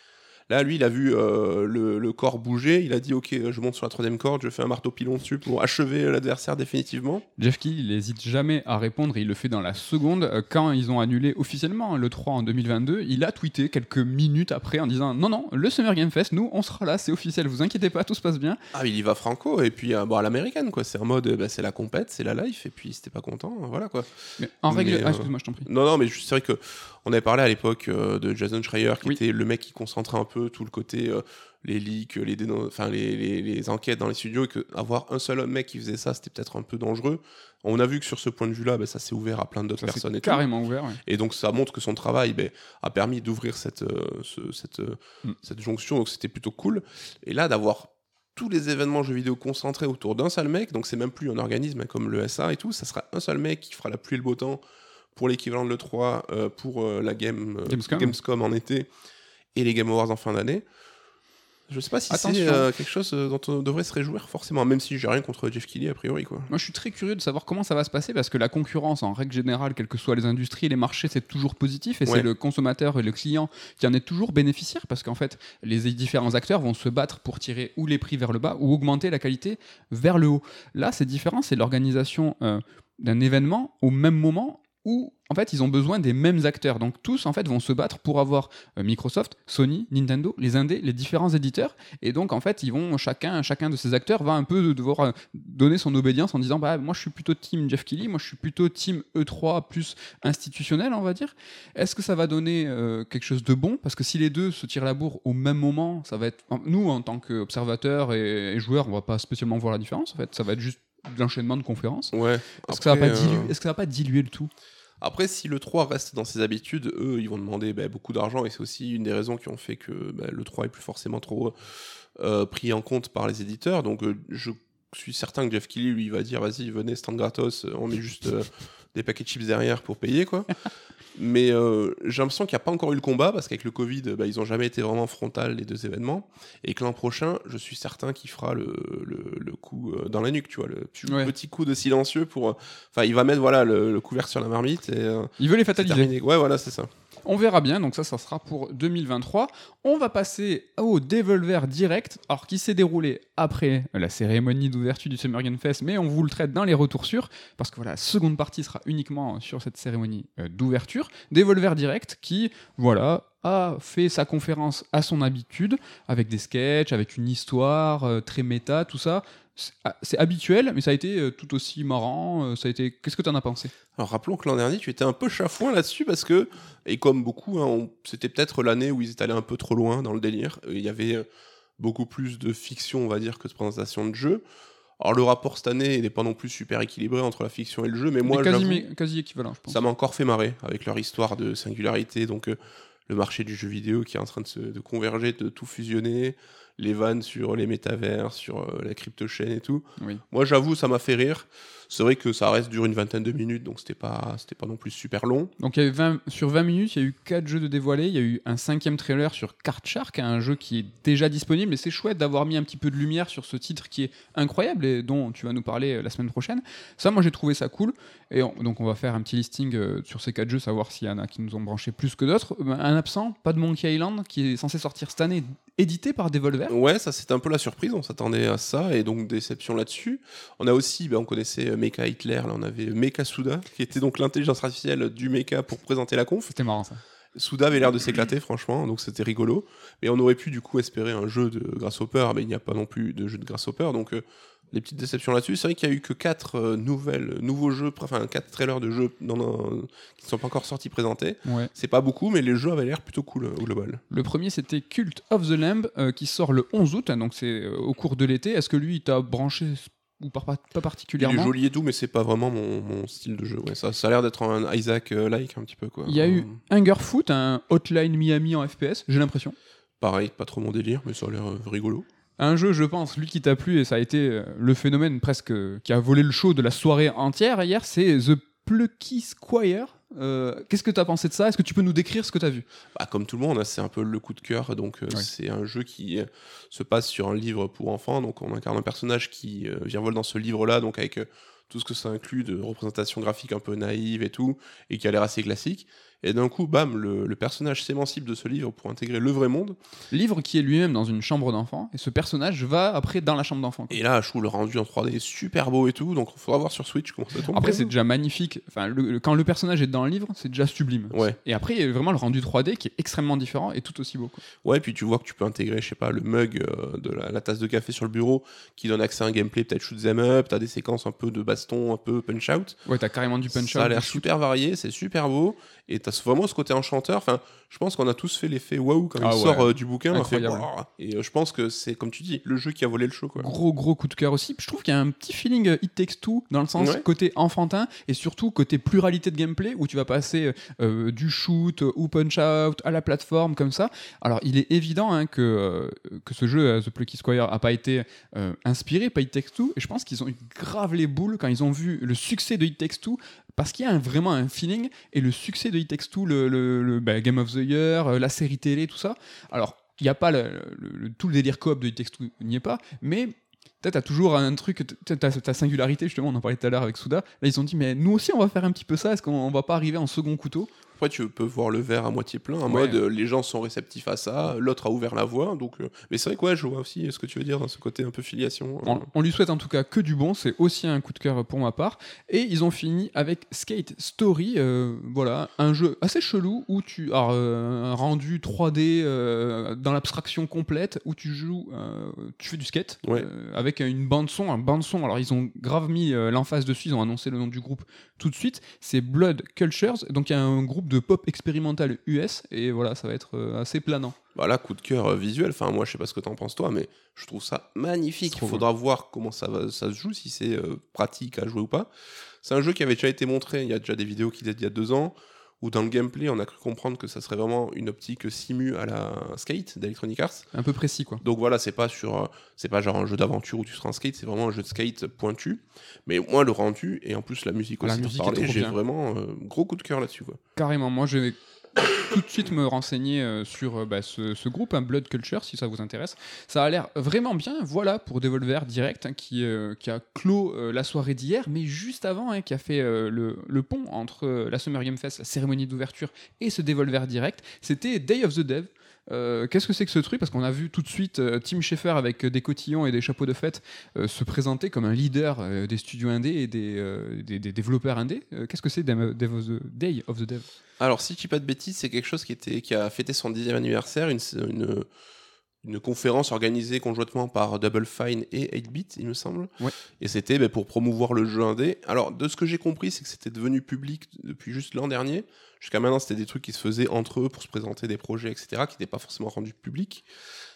Là, lui, il a vu euh, le, le corps bouger. Il a dit Ok, je monte sur la troisième corde, je fais un marteau pilon dessus pour achever l'adversaire définitivement. Jeff Keighley, il n'hésite jamais à répondre et il le fait dans la seconde. Euh, Quand ils ont annulé officiellement le 3 en 2022, il a tweeté quelques minutes après en disant Non, non, le Summer Game Fest, nous, on sera là, c'est officiel, vous inquiétez pas, tout se passe bien. Ah, il y va franco, et puis euh, bon, à l'américaine, quoi. C'est en mode bah, c'est la compète, c'est la life, et puis si t'es pas content, voilà quoi. Mais en Mais, règle. euh, Ah, excuse-moi, je t'en prie. Non, non, mais c'est vrai que on avait parlé à l'époque euh, de Jason Schreier, qui Oui. était le mec qui concentrait un peu tout le côté, euh, les leaks, les, déno- enfin, les, les- les enquêtes dans les studios, et que avoir un seul mec qui faisait ça, c'était peut-être un peu dangereux. On a vu que sur ce point de vue-là, bah, ça s'est ouvert à plein d'autres personnes et tout. carrément ouvert. ouais. Et donc ça montre que son travail ben, a permis d'ouvrir cette, euh, ce- cette, euh, Mm. cette jonction, donc c'était plutôt cool. Et là, d'avoir tous les événements jeux vidéo concentrés autour d'un seul mec, donc c'est même plus un organisme hein, comme le SA et tout, ça sera un seul mec qui fera la pluie et le beau temps pour l'équivalent de l'E3, euh, pour euh, la game, euh, Gamescom. Gamescom en été et les Game Awards en fin d'année. Je sais pas si c'est euh, quelque chose dont on devrait se réjouir forcément, même si j'ai rien contre Jeff Keighley a priori quoi. Moi, je suis très curieux de savoir comment ça va se passer parce que la concurrence, en règle générale, quelles que soient les industries, les marchés, c'est toujours positif et Ouais. c'est le consommateur et le client qui en est toujours bénéficiaire parce qu'en fait, les différents acteurs vont se battre pour tirer ou les prix vers le bas ou augmenter la qualité vers le haut. Là, c'est différent, c'est l'organisation euh, d'un événement au même moment où en fait ils ont besoin des mêmes acteurs. Donc tous en fait vont se battre pour avoir euh, Microsoft, Sony, Nintendo, les indés, les différents éditeurs. Et donc en fait ils vont chacun chacun de ces acteurs va un peu devoir euh, donner son obédience en disant bah moi je suis plutôt team Jeff Keighley, moi je suis plutôt team E3 plus institutionnel on va dire. Est-ce que ça va donner euh, quelque chose de bon? Parce que si les deux se tirent la bourre au même moment, ça va être nous en tant qu'observateurs et, et joueurs on va pas spécialement voir la différence en fait. Ça va être juste l'enchaînement de conférences. Ouais. Est-ce que, ça va Après, pas diluer- euh, que ça va pas diluer le tout? Après, si le 3 reste dans ses habitudes, eux, ils vont demander bah, beaucoup d'argent et c'est aussi une des raisons qui ont fait que bah, le 3 est plus forcément trop euh, pris en compte par les éditeurs. Donc, euh, je suis certain que Jeff Keighley, lui, va dire vas-y, venez, stand gratos, on met juste euh, des paquets de chips derrière pour payer, quoi. Mais euh, j'ai l'impression qu'il n'y a pas encore eu le combat parce qu'avec le Covid, bah, ils n'ont jamais été vraiment frontal les deux événements. Et que l'an prochain, je suis certain qu'il fera le, le, le coup euh, dans la nuque, tu vois, le petit, Ouais. petit coup de silencieux pour. euh, Enfin, il va mettre voilà le, le couvercle sur la marmite et. Il veut les fataliser. Ouais, voilà, c'est ça. On verra bien, donc ça, ça sera pour 2023. On va passer au Devolver Direct, alors qui s'est déroulé après la cérémonie d'ouverture du Summer Game Fest, mais on vous le traite dans les retours sûrs, parce que voilà, la seconde partie sera uniquement sur cette cérémonie euh, d'ouverture. Devolver Direct qui, voilà, a fait sa conférence à son habitude, avec des sketchs, avec une histoire euh, très méta, tout ça. C'est ah, c'est habituel, mais ça a été euh, tout aussi marrant. euh, ça a été. Qu'est-ce que tu en as pensé? Alors rappelons que l'an dernier, tu étais un peu chafouin là-dessus parce que, et comme beaucoup, hein, on- c'était peut-être l'année où ils étaient allés un peu trop loin dans le délire. Il y avait beaucoup plus de fiction, on va dire, que de présentation de jeu. Alors le rapport cette année n'est pas non plus super équilibré entre la fiction et le jeu, mais moi, quasi, quasi équivalent, je pense. ça m'a encore fait marrer avec leur histoire de singularité. Donc le marché du jeu vidéo qui est en train de se de converger, de tout fusionner, les vannes sur les métavers, sur euh, la crypto-chaîne et tout. Oui. Moi, j'avoue, ça m'a fait rire. C'est vrai que ça reste dure une vingtaine de minutes, donc c'était pas, c'était pas non plus super long. Donc il y a eu 20 sur 20 minutes, il y a eu 4 jeux de dévoilés. Il y a eu un cinquième trailer sur Card Shark, un jeu qui est déjà disponible. Et c'est chouette d'avoir mis un petit peu de lumière sur ce titre qui est incroyable et dont tu vas nous parler euh, la semaine prochaine. Ça, moi j'ai trouvé ça cool. Et on- donc on va faire un petit listing euh, sur ces 4 jeux, savoir s'il y en a qui nous ont branché plus que d'autres. Euh, Un absent, pas de Monkey Island, qui est censé sortir cette année, édité par Devolver. Ouais, ça c'était un peu la surprise, on s'attendait à ça, et donc déception là-dessus. On a aussi, ben, on connaissait Mecha Hitler, là on avait Mecha Suda, qui était donc l'intelligence artificielle du Mecha pour présenter la conf. C'était marrant ça. Suda avait l'air de s'éclater, franchement, donc c'était rigolo. Mais on aurait pu du coup espérer un jeu de Grasshopper, mais il n'y a pas non plus de jeu de Grasshopper, donc euh, les petites déceptions là-dessus. C'est vrai qu'il y a eu que 4 nouvelles, nouveaux jeux, enfin 4 trailers de jeux dans qui ne sont pas encore sortis présentés. Ouais. C'est pas beaucoup, mais les jeux avaient l'air plutôt cool euh, au global. Le premier, c'était Cult of the Lamb, euh, qui sort le 11 août, hein, donc c'est euh, au cours de l'été. Est-ce que lui, il t'a branché ou pas, pas Il est particulièrement joli et tout, mais c'est pas vraiment mon, mon style de jeu. Ouais, ça, ça a l'air d'être un Isaac-like un petit peu. Quoi. Il y a eu Euh, Hungerfoot, un Hotline Miami en FPS, j'ai l'impression. Pareil, pas trop mon délire, mais ça a l'air euh, rigolo. Un jeu, je pense, lui qui t'a plu, et ça a été euh, le phénomène presque euh, qui a volé le show de la soirée entière hier, c'est The Plucky Squire. Euh, Qu'est-ce que t'as pensé de ça? Est-ce que tu peux nous décrire ce que t'as vu? Bah, comme tout le monde, hein, c'est un peu le coup de cœur. Donc, euh, Ouais. c'est un jeu qui euh, se passe sur un livre pour enfants. Donc, on incarne un personnage qui vient voler dans ce livre-là, donc avec tout ce que ça inclut de représentation graphique un peu naïve et tout, et qui a l'air assez classique. Et d'un coup, bam, le, le personnage s'émancipe de ce livre pour intégrer le vrai monde. Livre qui est lui-même dans une chambre d'enfant, et ce personnage va après dans la chambre d'enfant. Et là, je trouve le rendu en 3D super beau et tout. Donc, il faudra voir sur Switch comment ça tombe. Après, c'est déjà magnifique. Enfin, le- le- quand le personnage est dans le livre, c'est déjà sublime. Ouais. Et après, il y a vraiment le rendu 3D qui est extrêmement différent et tout aussi beau. quoi. Ouais, puis tu vois que tu peux intégrer, je sais pas, le mug euh, de la, la tasse de café sur le bureau qui donne accès à un gameplay peut-être shoot them up, t'as des séquences un peu de baston, un peu punch out. Ouais, t'as carrément du punch ça a out, l'air shoot. super varié, c'est super beau, et t'as vraiment ce côté enchanteur. Enfin, je pense qu'on a tous fait l'effet waouh quand Ah il ouais. sort euh, du bouquin. fait, et euh, je pense que c'est, comme tu dis, le jeu qui a volé le show. Quoi. Gros gros coup de cœur aussi. Je trouve qu'il y a un petit feeling euh, It Takes Two dans le sens Ouais. côté enfantin et surtout côté pluralité de gameplay où tu vas passer euh, du shoot ou punch out à la plateforme comme ça. Alors il est évident hein, que, que ce jeu The Plucky Squire a pas été inspiré par It Takes Two et je pense qu'ils ont eu grave les boules quand ils ont vu le succès de It Takes Two parce qu'il y a vraiment un feeling et le succès de It Takes le, bah, Game of the Year, euh, la série télé, tout ça. Alors il n'y a pas tout le délire coop de It Takes Two, n'y est pas, mais tu as toujours un truc, ta singularité, justement, on en parlait tout à l'heure avec Souda. Là, ils ont dit, mais nous aussi, on va faire un petit peu ça, est-ce qu'on va pas arriver en second couteau? Après, tu peux voir le verre à moitié plein, en Ouais. mode euh, les gens sont réceptifs à ça, l'autre a ouvert la voie. Donc, euh, Mais c'est vrai que ouais, je vois aussi ce que tu veux dire dans ce côté un peu filiation. euh. On, on lui souhaite en tout cas que du bon, c'est aussi un coup de cœur pour ma part. Et ils ont fini avec Skate Story, euh, voilà, un jeu assez chelou où tu alors, euh, un rendu 3D euh, dans l'abstraction complète où tu joues, euh, tu fais du skate Ouais. euh, avec une bande son, un bande son. Alors ils ont grave mis euh, l'emphase dessus, ils ont annoncé le nom du groupe tout de suite. C'est Blood Cultures, donc il y a un groupe de pop expérimental US et voilà, ça va être euh, assez planant. Bah là, coup de cœur euh, visuel. Enfin, moi, je sais pas ce que t'en penses toi, mais je trouve ça magnifique. Il faudra voir comment ça, va, ça se joue, si c'est euh, pratique à jouer ou pas. C'est un jeu qui avait déjà été montré. Il y a déjà des vidéos qui datent d'il y a deux ans. Où dans le gameplay, on a cru comprendre que ça serait vraiment une optique simu à la skate d'Electronic Arts. Un peu précis quoi. Donc voilà, c'est pas sur, euh, c'est pas genre un jeu d'aventure où tu seras en skate, c'est vraiment un jeu de skate pointu. Mais moi, le rendu et en plus la musique La aussi, musique j'ai bien. vraiment euh, gros coup de cœur là-dessus. Quoi. Carrément, moi je vais tout de suite me renseigner euh, sur euh, bah, ce, groupe, un Blood Culture, si ça vous intéresse. Ça a l'air vraiment bien, voilà, pour Devolver Direct, hein, qui, euh, qui a clos la soirée d'hier, mais juste avant, hein, qui a fait le, le pont entre la Summer Game Fest, la cérémonie d'ouverture, et ce Devolver Direct, c'était Day of the Dev. Euh, Qu'est-ce que c'est que ce truc? Parce qu'on a vu tout de suite euh, Tim Schafer avec euh, des cotillons et des chapeaux de fête se présenter comme un leader des studios indés et des, développeurs indés. Qu'est-ce que c'est Day of the- Dev? Alors, si je dis pas de bêtises, c'est quelque chose qui, était, qui a fêté son dixième anniversaire, une, une, une conférence organisée conjointement par Double Fine et 8-Bit, il me semble. Ouais. Et c'était ben, pour promouvoir le jeu indé. Alors, de ce que j'ai compris, c'est que c'était devenu public depuis juste l'an dernier. Jusqu'à maintenant, c'était des trucs qui se faisaient entre eux pour se présenter des projets, etc., qui n'étaient pas forcément rendus publics.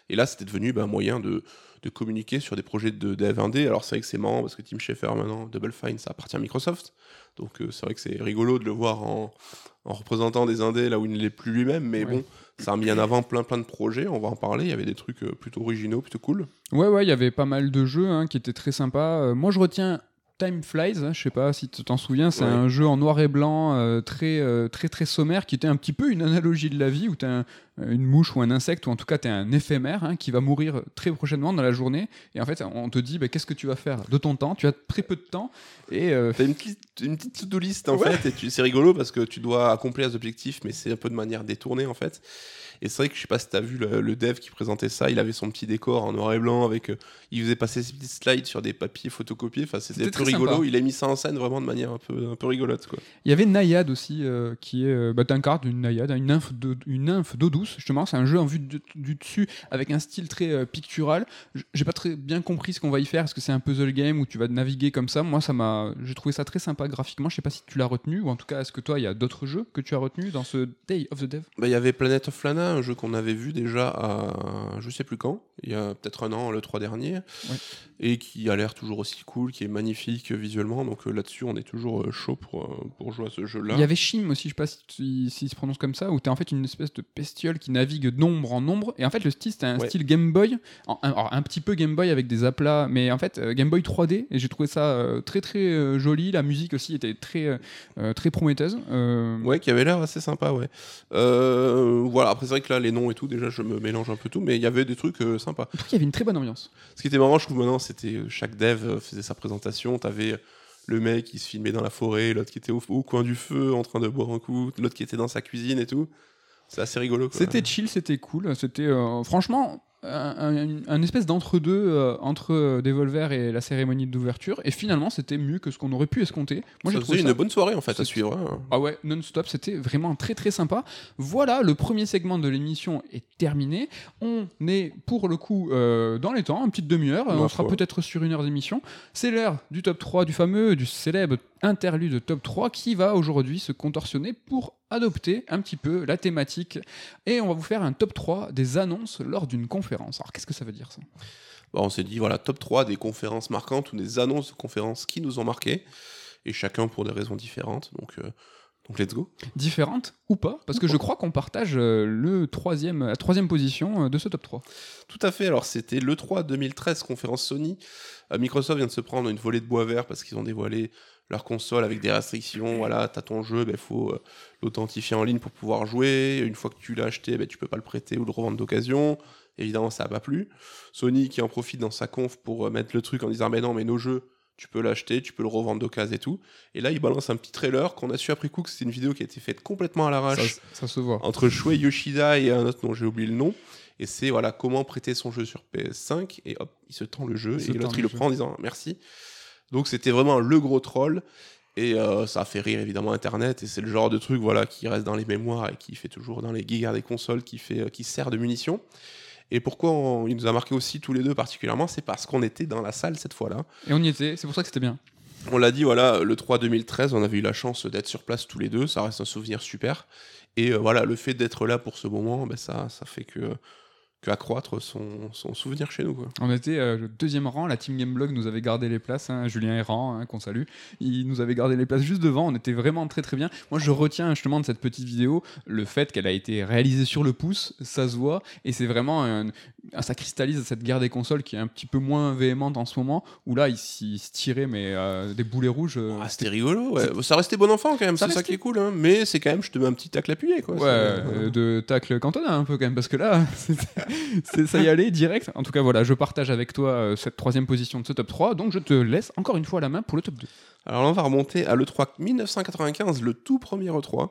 Et là, c'était devenu ben, un moyen de, de communiquer sur des projets de dev indé. Alors, c'est vrai que c'est marrant parce que Tim Schafer, maintenant, Double Fine, ça appartient à Microsoft. Donc, euh, c'est vrai que c'est rigolo de le voir en, en représentant des indés là où il ne l'est plus lui-même. Mais Ouais. bon, ça a mis en avant plein plein de projets. On va en parler. Il y avait des trucs euh, plutôt originaux, plutôt cool. Ouais, ouais, il y avait pas mal de jeux hein, qui étaient très sympas. Euh, moi, je retiens Time Flies, hein, je sais pas si tu t'en souviens, c'est Ouais. un jeu en noir et blanc euh, très, euh, très très sommaire qui était un petit peu une analogie de la vie où tu as une mouche ou un insecte ou en tout cas tu es un éphémère hein, qui va mourir très prochainement dans la journée et en fait on te dit bah, qu'est-ce que tu vas faire de ton temps, tu as très peu de temps et euh, T'as une petite, une petite to-do list en Ouais. fait, et tu- c'est rigolo parce que tu dois accomplir les objectifs, mais c'est un peu de manière détournée en fait. Et c'est vrai que je sais pas si t'as vu le, le dev qui présentait ça, il avait son petit décor en noir et blanc avec, euh, il faisait passer ses petites slides sur des papiers photocopiés. Enfin, c'était plus très rigolo. sympa. Il a mis ça en scène vraiment de manière un peu, un peu rigolote quoi. Il y avait Nayade aussi, euh, qui est. Euh, bah, t'incarnes une Nayade, hein, une nymphe d'eau une nymphe d'eau douce, justement. C'est un jeu en vue de- du dessus, avec un style très euh, pictural. J'ai pas très bien compris ce qu'on va y faire. Est-ce que c'est un puzzle game où tu vas naviguer comme ça? Moi, ça m'a. J'ai trouvé ça très sympa graphiquement. Je sais pas si tu l'as retenu, ou en tout cas, est-ce que toi, il y a d'autres jeux que tu as retenus dans ce Day of the Dev? Bah, Il y avait Planet of Lana, un jeu qu'on avait vu déjà à je sais plus quand, il y a peut-être un an, le 3 dernier, et qui a l'air toujours aussi cool, qui est magnifique visuellement. Donc euh, là-dessus, on est toujours euh, chaud pour, euh, pour jouer à ce jeu-là. Il y avait Shim aussi, je sais pas si tu- s'il se prononce comme ça, où t'es en fait une espèce de bestiole qui navigue d'ombre en ombre. Et en fait, le style, c'était un Ouais. style Game Boy, en- un, alors, un petit peu Game Boy avec des aplats, mais en fait, Game Boy 3D. Et j'ai trouvé ça très très joli. La musique aussi était très, très prometteuse. Euh, Ouais, qui avait l'air assez sympa, ouais. Euh, voilà, après c'est vrai que là, les noms et tout, déjà, je me mélange un peu tout, mais il y avait des trucs euh, sympas. Qu'il y avait une très bonne ambiance. Ce qui était marrant, je trouve maintenant, c'était euh, chaque dev euh, faisait sa présentation, t'avais le mec qui se filmait dans la forêt, l'autre qui était au, au coin du feu en train de boire un coup, l'autre qui était dans sa cuisine et tout. C'est assez rigolo. C'était chill, c'était cool. C'était euh, franchement un, espèce d'entre-deux euh, entre euh, Devolver et la cérémonie d'ouverture. Et finalement, c'était mieux que ce qu'on aurait pu escompter. Moi, j'ai trouvé ça une bonne soirée en fait à suivre. hein. Ah ouais, non-stop, c'était vraiment très très sympa. Voilà, le premier segment de l'émission est terminé. On est pour le coup euh, dans les temps, une petite demi-heure. On sera peut-être sur une heure d'émission. C'est l'heure du top 3, du fameux, du célèbre interlude top 3 qui va aujourd'hui se contorsionner pour adopter un petit peu la thématique. Et on va vous faire un top 3 des annonces lors d'une conférence. Alors qu'est-ce que ça veut dire ça? On s'est dit, voilà, top 3 des conférences marquantes ou des annonces de conférences qui nous ont marqué, et chacun pour des raisons différentes. Donc, euh, Donc let's go. Différentes ou pas? Parce que je crois qu'on partage euh, le troisième, la troisième position euh, de ce top 3. Tout à fait. Alors c'était l'E3 2013, conférence Sony. Microsoft vient de se prendre une volée de bois vert parce qu'ils ont dévoilé leur console avec des restrictions. Voilà, t'as ton jeu, il ben, faut euh, l'authentifier en ligne pour pouvoir jouer. Une fois que tu l'as acheté, ben, tu peux pas le prêter ou le revendre d'occasion. Évidemment, ça n'a pas plu. Sony qui en profite dans sa conf pour euh, mettre le truc en disant mais non, mais nos jeux, tu peux l'acheter, tu peux le revendre d'occasion et tout. Et là, il balance un petit trailer qu'on a su après coup que c'était une vidéo qui a été faite complètement à l'arrache. Ça, ça, se voit. Entre Shuei Yoshida et un autre dont j'ai oublié le nom. Et c'est voilà comment prêter son jeu sur PS5 et hop, il se tend le jeu et l'autre il le, prend en disant merci. Donc c'était vraiment le gros troll et euh, ça a fait rire évidemment Internet et c'est le genre de truc voilà qui reste dans les mémoires et qui fait toujours dans les guerres des consoles qui fait euh, qui sert de munition. Et pourquoi on, il nous a marqué aussi tous les deux particulièrement, c'est parce qu'on était dans la salle cette fois-là. Et on y était, c'est pour ça que c'était bien. On l'a dit, voilà, le 3 2013, on avait eu la chance d'être sur place tous les deux, ça reste un souvenir super. Et euh, voilà, le fait d'être là pour ce moment, ben ça, ça fait que accroître son, son, souvenir chez nous. Quoi. On était euh, le deuxième rang, la Team Gameblog nous avait gardé les places, hein, Julien Errant, hein, qu'on salue, il nous avait gardé les places juste devant, on était vraiment très très bien. Moi je retiens justement de cette petite vidéo le fait qu'elle a été réalisée sur le pouce, ça se voit, et c'est vraiment, un, ça cristallise cette guerre des consoles qui est un petit peu moins véhémente en ce moment, où là il, se tirait mais euh, des boulets rouges. Euh, ah, c'était rigolo, ouais. ça restait bon enfant quand même, c'est ça qui est cool, hein. mais c'est quand même, je te mets un petit tacle appuyé. Quoi. Ouais, de tacle cantonat un peu quand même, parce que là, ça y allait direct. En tout cas, voilà, je partage avec toi euh, cette troisième position de ce top 3, donc je te laisse encore une fois la main pour le top 2. Alors là, on va remonter à l'E3 1995, le tout premier E3.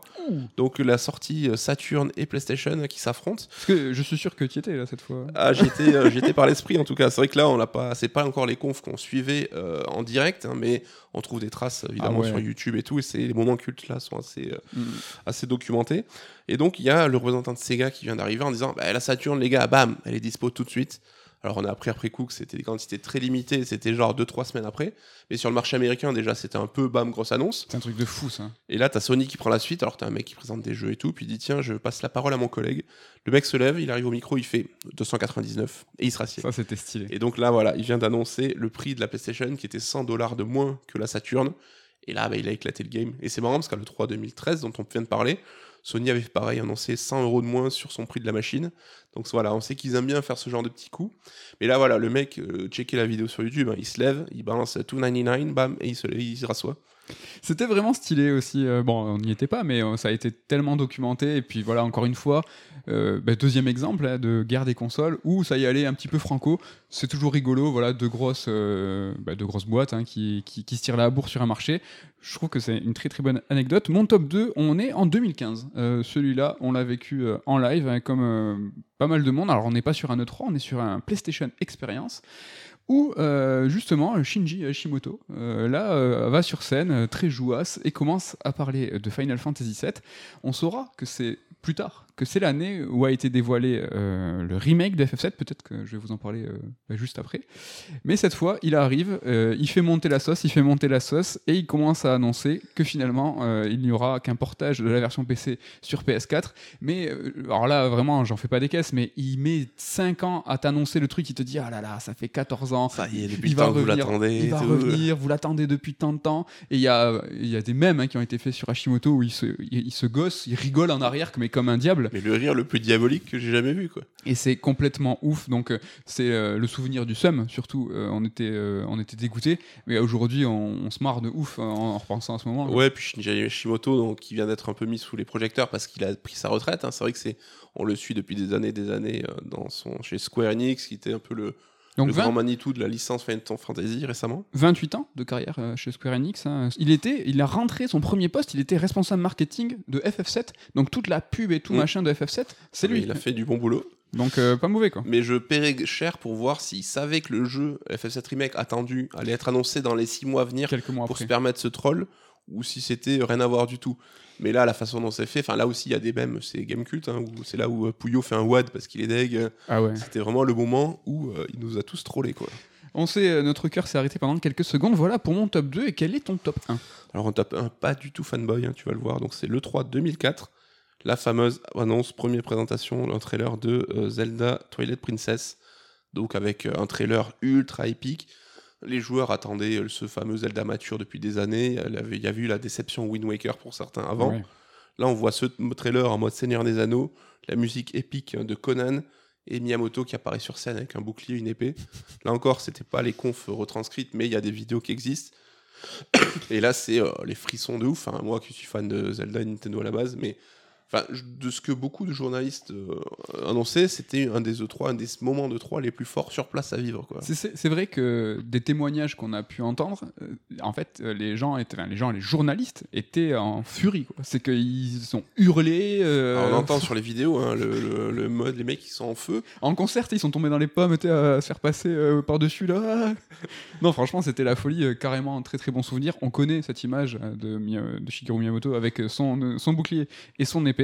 Donc la sortie euh, Saturn et PlayStation qui s'affrontent. Parce que je suis sûr que tu étais là cette fois. Ah, j'étais, euh, j'étais par l'esprit en tout cas. C'est vrai que là, on l'a pas, c'est pas encore les confs qu'on suivait en direct, hein, mais on trouve des traces évidemment ah sur YouTube et tout. Et c'est les moments cultes là sont assez, mm. assez documentés. Et donc, il y a le représentant de Sega qui vient d'arriver en disant bah, La Saturn, les gars, bam, elle est dispo tout de suite. Alors, on a appris après coup que c'était des quantités très limitées, c'était genre 2-3 semaines après. Mais sur le marché américain, déjà, c'était un peu bam, grosse annonce. C'est un truc de fou, ça. Et là, t'as Sony qui prend la suite. Alors, t'as un mec qui présente des jeux et tout, puis il dit Tiens, je passe la parole à mon collègue. Le mec se lève, il arrive au micro, il fait 299 et il se rassied. Ça, c'était stylé. Et donc là, voilà, il vient d'annoncer le prix de la PlayStation qui était 100 dollars de moins que la Saturn. Et là, bah, il a éclaté le game. Et c'est marrant parce qu'à le 3 2013, dont on vient de parler, Sony avait pareil annoncé 100 euros de moins sur son prix de la machine. Donc voilà, on sait qu'ils aiment bien faire ce genre de petits coups. Mais là, voilà, le mec, euh, la vidéo sur YouTube, hein, il se lève, il balance 299, bam, et il se rassoit. C'était vraiment stylé aussi. Euh, bon, on n'y était pas, mais euh, ça a été tellement documenté. Et puis voilà, encore une fois, euh, bah, deuxième exemple de guerre des consoles où ça y allait un petit peu franco. C'est toujours rigolo, voilà, deux grosses, bah, de grosses boîtes hein, qui, qui, qui, se tirent la bourre sur un marché. Je trouve que c'est une très très bonne anecdote. Mon top 2, on est en 2015. Celui-là, on l'a vécu en live, hein, comme pas mal de monde. Alors, on n'est pas sur un E3, on est sur un PlayStation Experience où euh, justement Shinji Hashimoto euh, là euh, va sur scène très jouasse et commence à parler de Final Fantasy VII. On saura que c'est plus tard, que c'est l'année où a été dévoilé euh, le remake de FF7, peut-être que je vais vous en parler euh, bah, juste après. Mais cette fois, il arrive, euh, il fait monter la sauce, il fait monter la sauce, et il commence à annoncer que finalement, il n'y aura qu'un portage de la version PC sur PS4. Mais, alors là, vraiment, j'en fais pas des caisses, mais il met 5 ans à t'annoncer le truc, il te dit, ah là là, ça fait 14 ans. Ça y est, depuis il va revenir, vous l'attendez. Il va revenir, vous l'attendez depuis tant de temps. Et il y a, y a des mèmes hein, qui ont été faits sur Hashimoto où il se, il, se gosse, il rigole en arrière, mais comme un diable. Mais le rire le plus diabolique que j'ai jamais vu, quoi. Et c'est complètement ouf. Donc, euh, c'est euh, le souvenir du seum, surtout. Euh, on, était, on était dégoûtés. Mais aujourd'hui, on, se marre de ouf en, repensant à ce moment. Ouais, puis Shinji Shimoto, donc, qui vient d'être un peu mis sous les projecteurs parce qu'il a pris sa retraite. Hein. C'est vrai que c'est, on le suit depuis des années des années dans son, chez Square Enix, qui était un peu le donc le 20... grand Manitou de la licence Final Fantasy récemment. 28 ans de carrière euh, chez Square Enix. Hein. Il, était, il a rentré son premier poste, il était responsable marketing de FF7. Donc toute la pub et tout mm. machin de FF7, c'est lui. Il a fait du bon boulot. Donc euh, pas mauvais quoi. Mais je paierais cher pour voir s'il savait que le jeu FF7 Remake attendu allait être annoncé dans les 6 mois à venir Quelques mois pour se permettre ce troll ou si c'était rien à voir du tout. Mais là, la façon dont c'est fait, enfin là aussi, il y a des mèmes, c'est Gamecult, hein, où c'est là où euh, Pouillot fait un WAD parce qu'il est deg. Ah ouais. C'était vraiment le moment où euh, il nous a tous trollés, quoi. On sait, euh, notre cœur s'est arrêté pendant quelques secondes. Voilà pour mon top 2. Et quel est ton top 1 Alors, en top 1, pas du tout fanboy, hein, tu vas le voir. Donc, c'est le 3 2004. La fameuse annonce, première présentation, un trailer de Zelda Twilight Princess. Donc, avec un trailer ultra épique Les joueurs attendaient euh, ce fameux Zelda mature depuis des années. Il y a eu la déception Wind Waker pour certains avant. Ouais. Là, on voit ce trailer en mode Seigneur des Anneaux, la musique épique de Conan et Miyamoto qui apparaît sur scène avec un bouclier, une épée. Là encore, c'était pas les confs retranscrites, mais il y a des vidéos qui existent. Et là, c'est euh, les frissons de ouf. Enfin, moi qui suis fan de Zelda et Nintendo à la base, mais enfin, de ce que beaucoup de journalistes euh, annonçaient, c'était un des E3, un des moments de 3 les plus forts sur place à vivre. Quoi. C'est- vrai que des témoignages qu'on a pu entendre, euh, en fait, euh, les gens, étaient, enfin, les gens, les journalistes étaient en furie. quoi. C'est qu'ils euh, Alors, on entend sur les vidéos hein, le, le- le mode, les mecs qui sont en feu. En concert, ils sont tombés dans les pommes, sais, à se faire passer par-dessus là. non, franchement, c'était la folie, carrément un très très bon souvenir. On connaît cette image de, Shigeru Miyamoto avec son, son bouclier et son épée.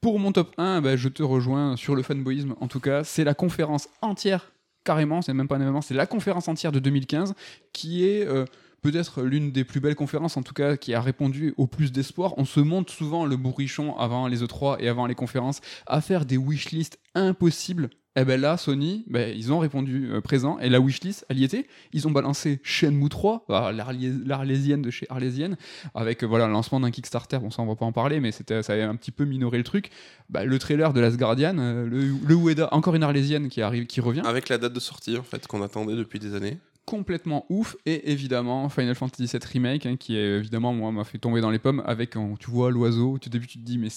Pour mon top 1, bah, je te rejoins sur le fanboyisme. En tout cas, c'est la conférence entière, carrément, c'est même pas un événement, c'est la conférence entière de 2015 qui est. euh, Peut-être l'une des plus belles conférences, en tout cas, qui a répondu au plus d'espoir. On se monte souvent le bourrichon avant les E3 et avant les conférences à faire des wishlists impossibles. Et ben là, Sony, ben, ils ont répondu euh, présent, et la wishlist, elle y était. Ils ont balancé Shenmue 3, bah, l'Arlé- l'Arlésienne de chez Arlésienne, avec euh, voilà, le lancement d'un Kickstarter, bon ça on va pas en parler, mais c'était, ça avait un petit peu minoré le truc. Bah, le trailer de Last Guardian, euh, le, le Ueda, encore une Arlésienne qui, arrive, qui revient, Avec la date de sortie, en fait, qu'on attendait depuis des années. complètement ouf, et évidemment Final Fantasy VII Remake, hein, qui est évidemment, moi, m'a fait tomber dans les pommes, avec, tu vois l'oiseau, au début tu te dis, mais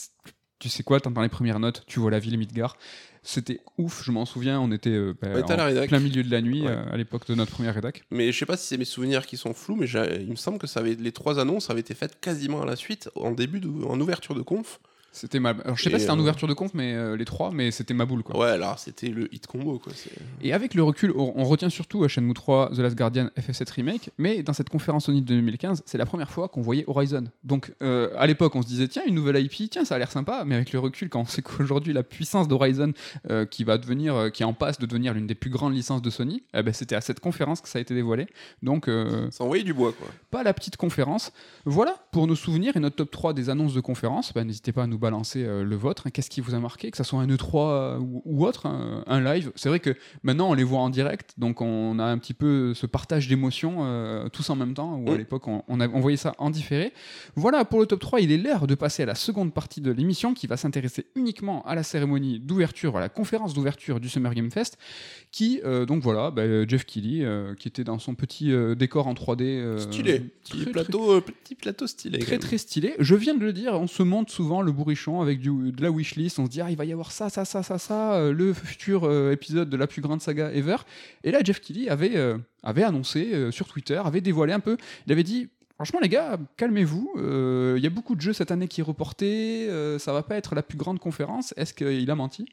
tu sais quoi, t'entends les premières notes, tu vois la ville Midgar. C'était ouf, je m'en souviens, on était euh, bah, à plein milieu de la nuit Ouais. euh, à l'époque de notre première rédac. Mais je sais pas si c'est mes souvenirs qui sont flous, mais il me semble que ça avait, les trois annonces avaient été faites quasiment à la suite, en début, de, en ouverture de conf. C'était ma... Alors, je sais Et, pas si c'était en euh, ouverture de compte, mais euh, les trois, mais c'était ma boule quoi. Ouais, là, c'était le hit combo, quoi. c'est- Et avec le recul, on retient surtout à Shenmue 3, The Last Guardian, FF7 Remake, mais dans cette conférence Sony de 2015, c'est la première fois qu'on voyait Horizon. Donc euh, à l'époque, on se disait, tiens, une nouvelle IP, tiens, ça a l'air sympa, mais avec le recul, quand on sait qu'aujourd'hui, la puissance d'Horizon, euh, qui va devenir, euh, qui est en passe de devenir l'une des plus grandes licences de Sony, eh ben, c'était à cette conférence que ça a été dévoilé. Donc euh, Ça envoyait du bois, quoi. pas la petite conférence. Voilà pour nos souvenirs et notre top 3 des annonces de conférences. Bah, N'hésitez pas à nous balancer euh, le vôtre. Qu'est-ce qui vous a marqué Que ce soit un E3 euh, ou, ou autre, hein, un live? C'est vrai que maintenant on les voit en direct, donc on a un petit peu ce partage d'émotions euh, tous en même temps, où à l'époque on, on, voyait ça en différé. Voilà pour le top 3. Il est l'heure de passer à la seconde partie de l'émission qui va s'intéresser uniquement à la cérémonie d'ouverture, à la conférence d'ouverture du Summer Game Fest, qui, euh, donc voilà, bah, Jeff Keighley, euh, qui était dans son petit euh, décor en 3D. euh, Stylé. Petit très, plateau, euh, petit plateau stylé. Très très stylé. Je viens de le dire, on se monte souvent le avec de la wishlist. On se dit, ah, il va y avoir ça, ça, ça, ça, ça, euh, le futur euh, épisode de la plus grande saga ever. Et là, Jeff Keighley avait, euh, avait annoncé sur Twitter, avait dévoilé un peu. Il avait dit. Franchement, les gars, calmez-vous. Il y a beaucoup de jeux cette année qui est reporté. ça va pas être la plus grande conférence. Est-ce qu'il a menti?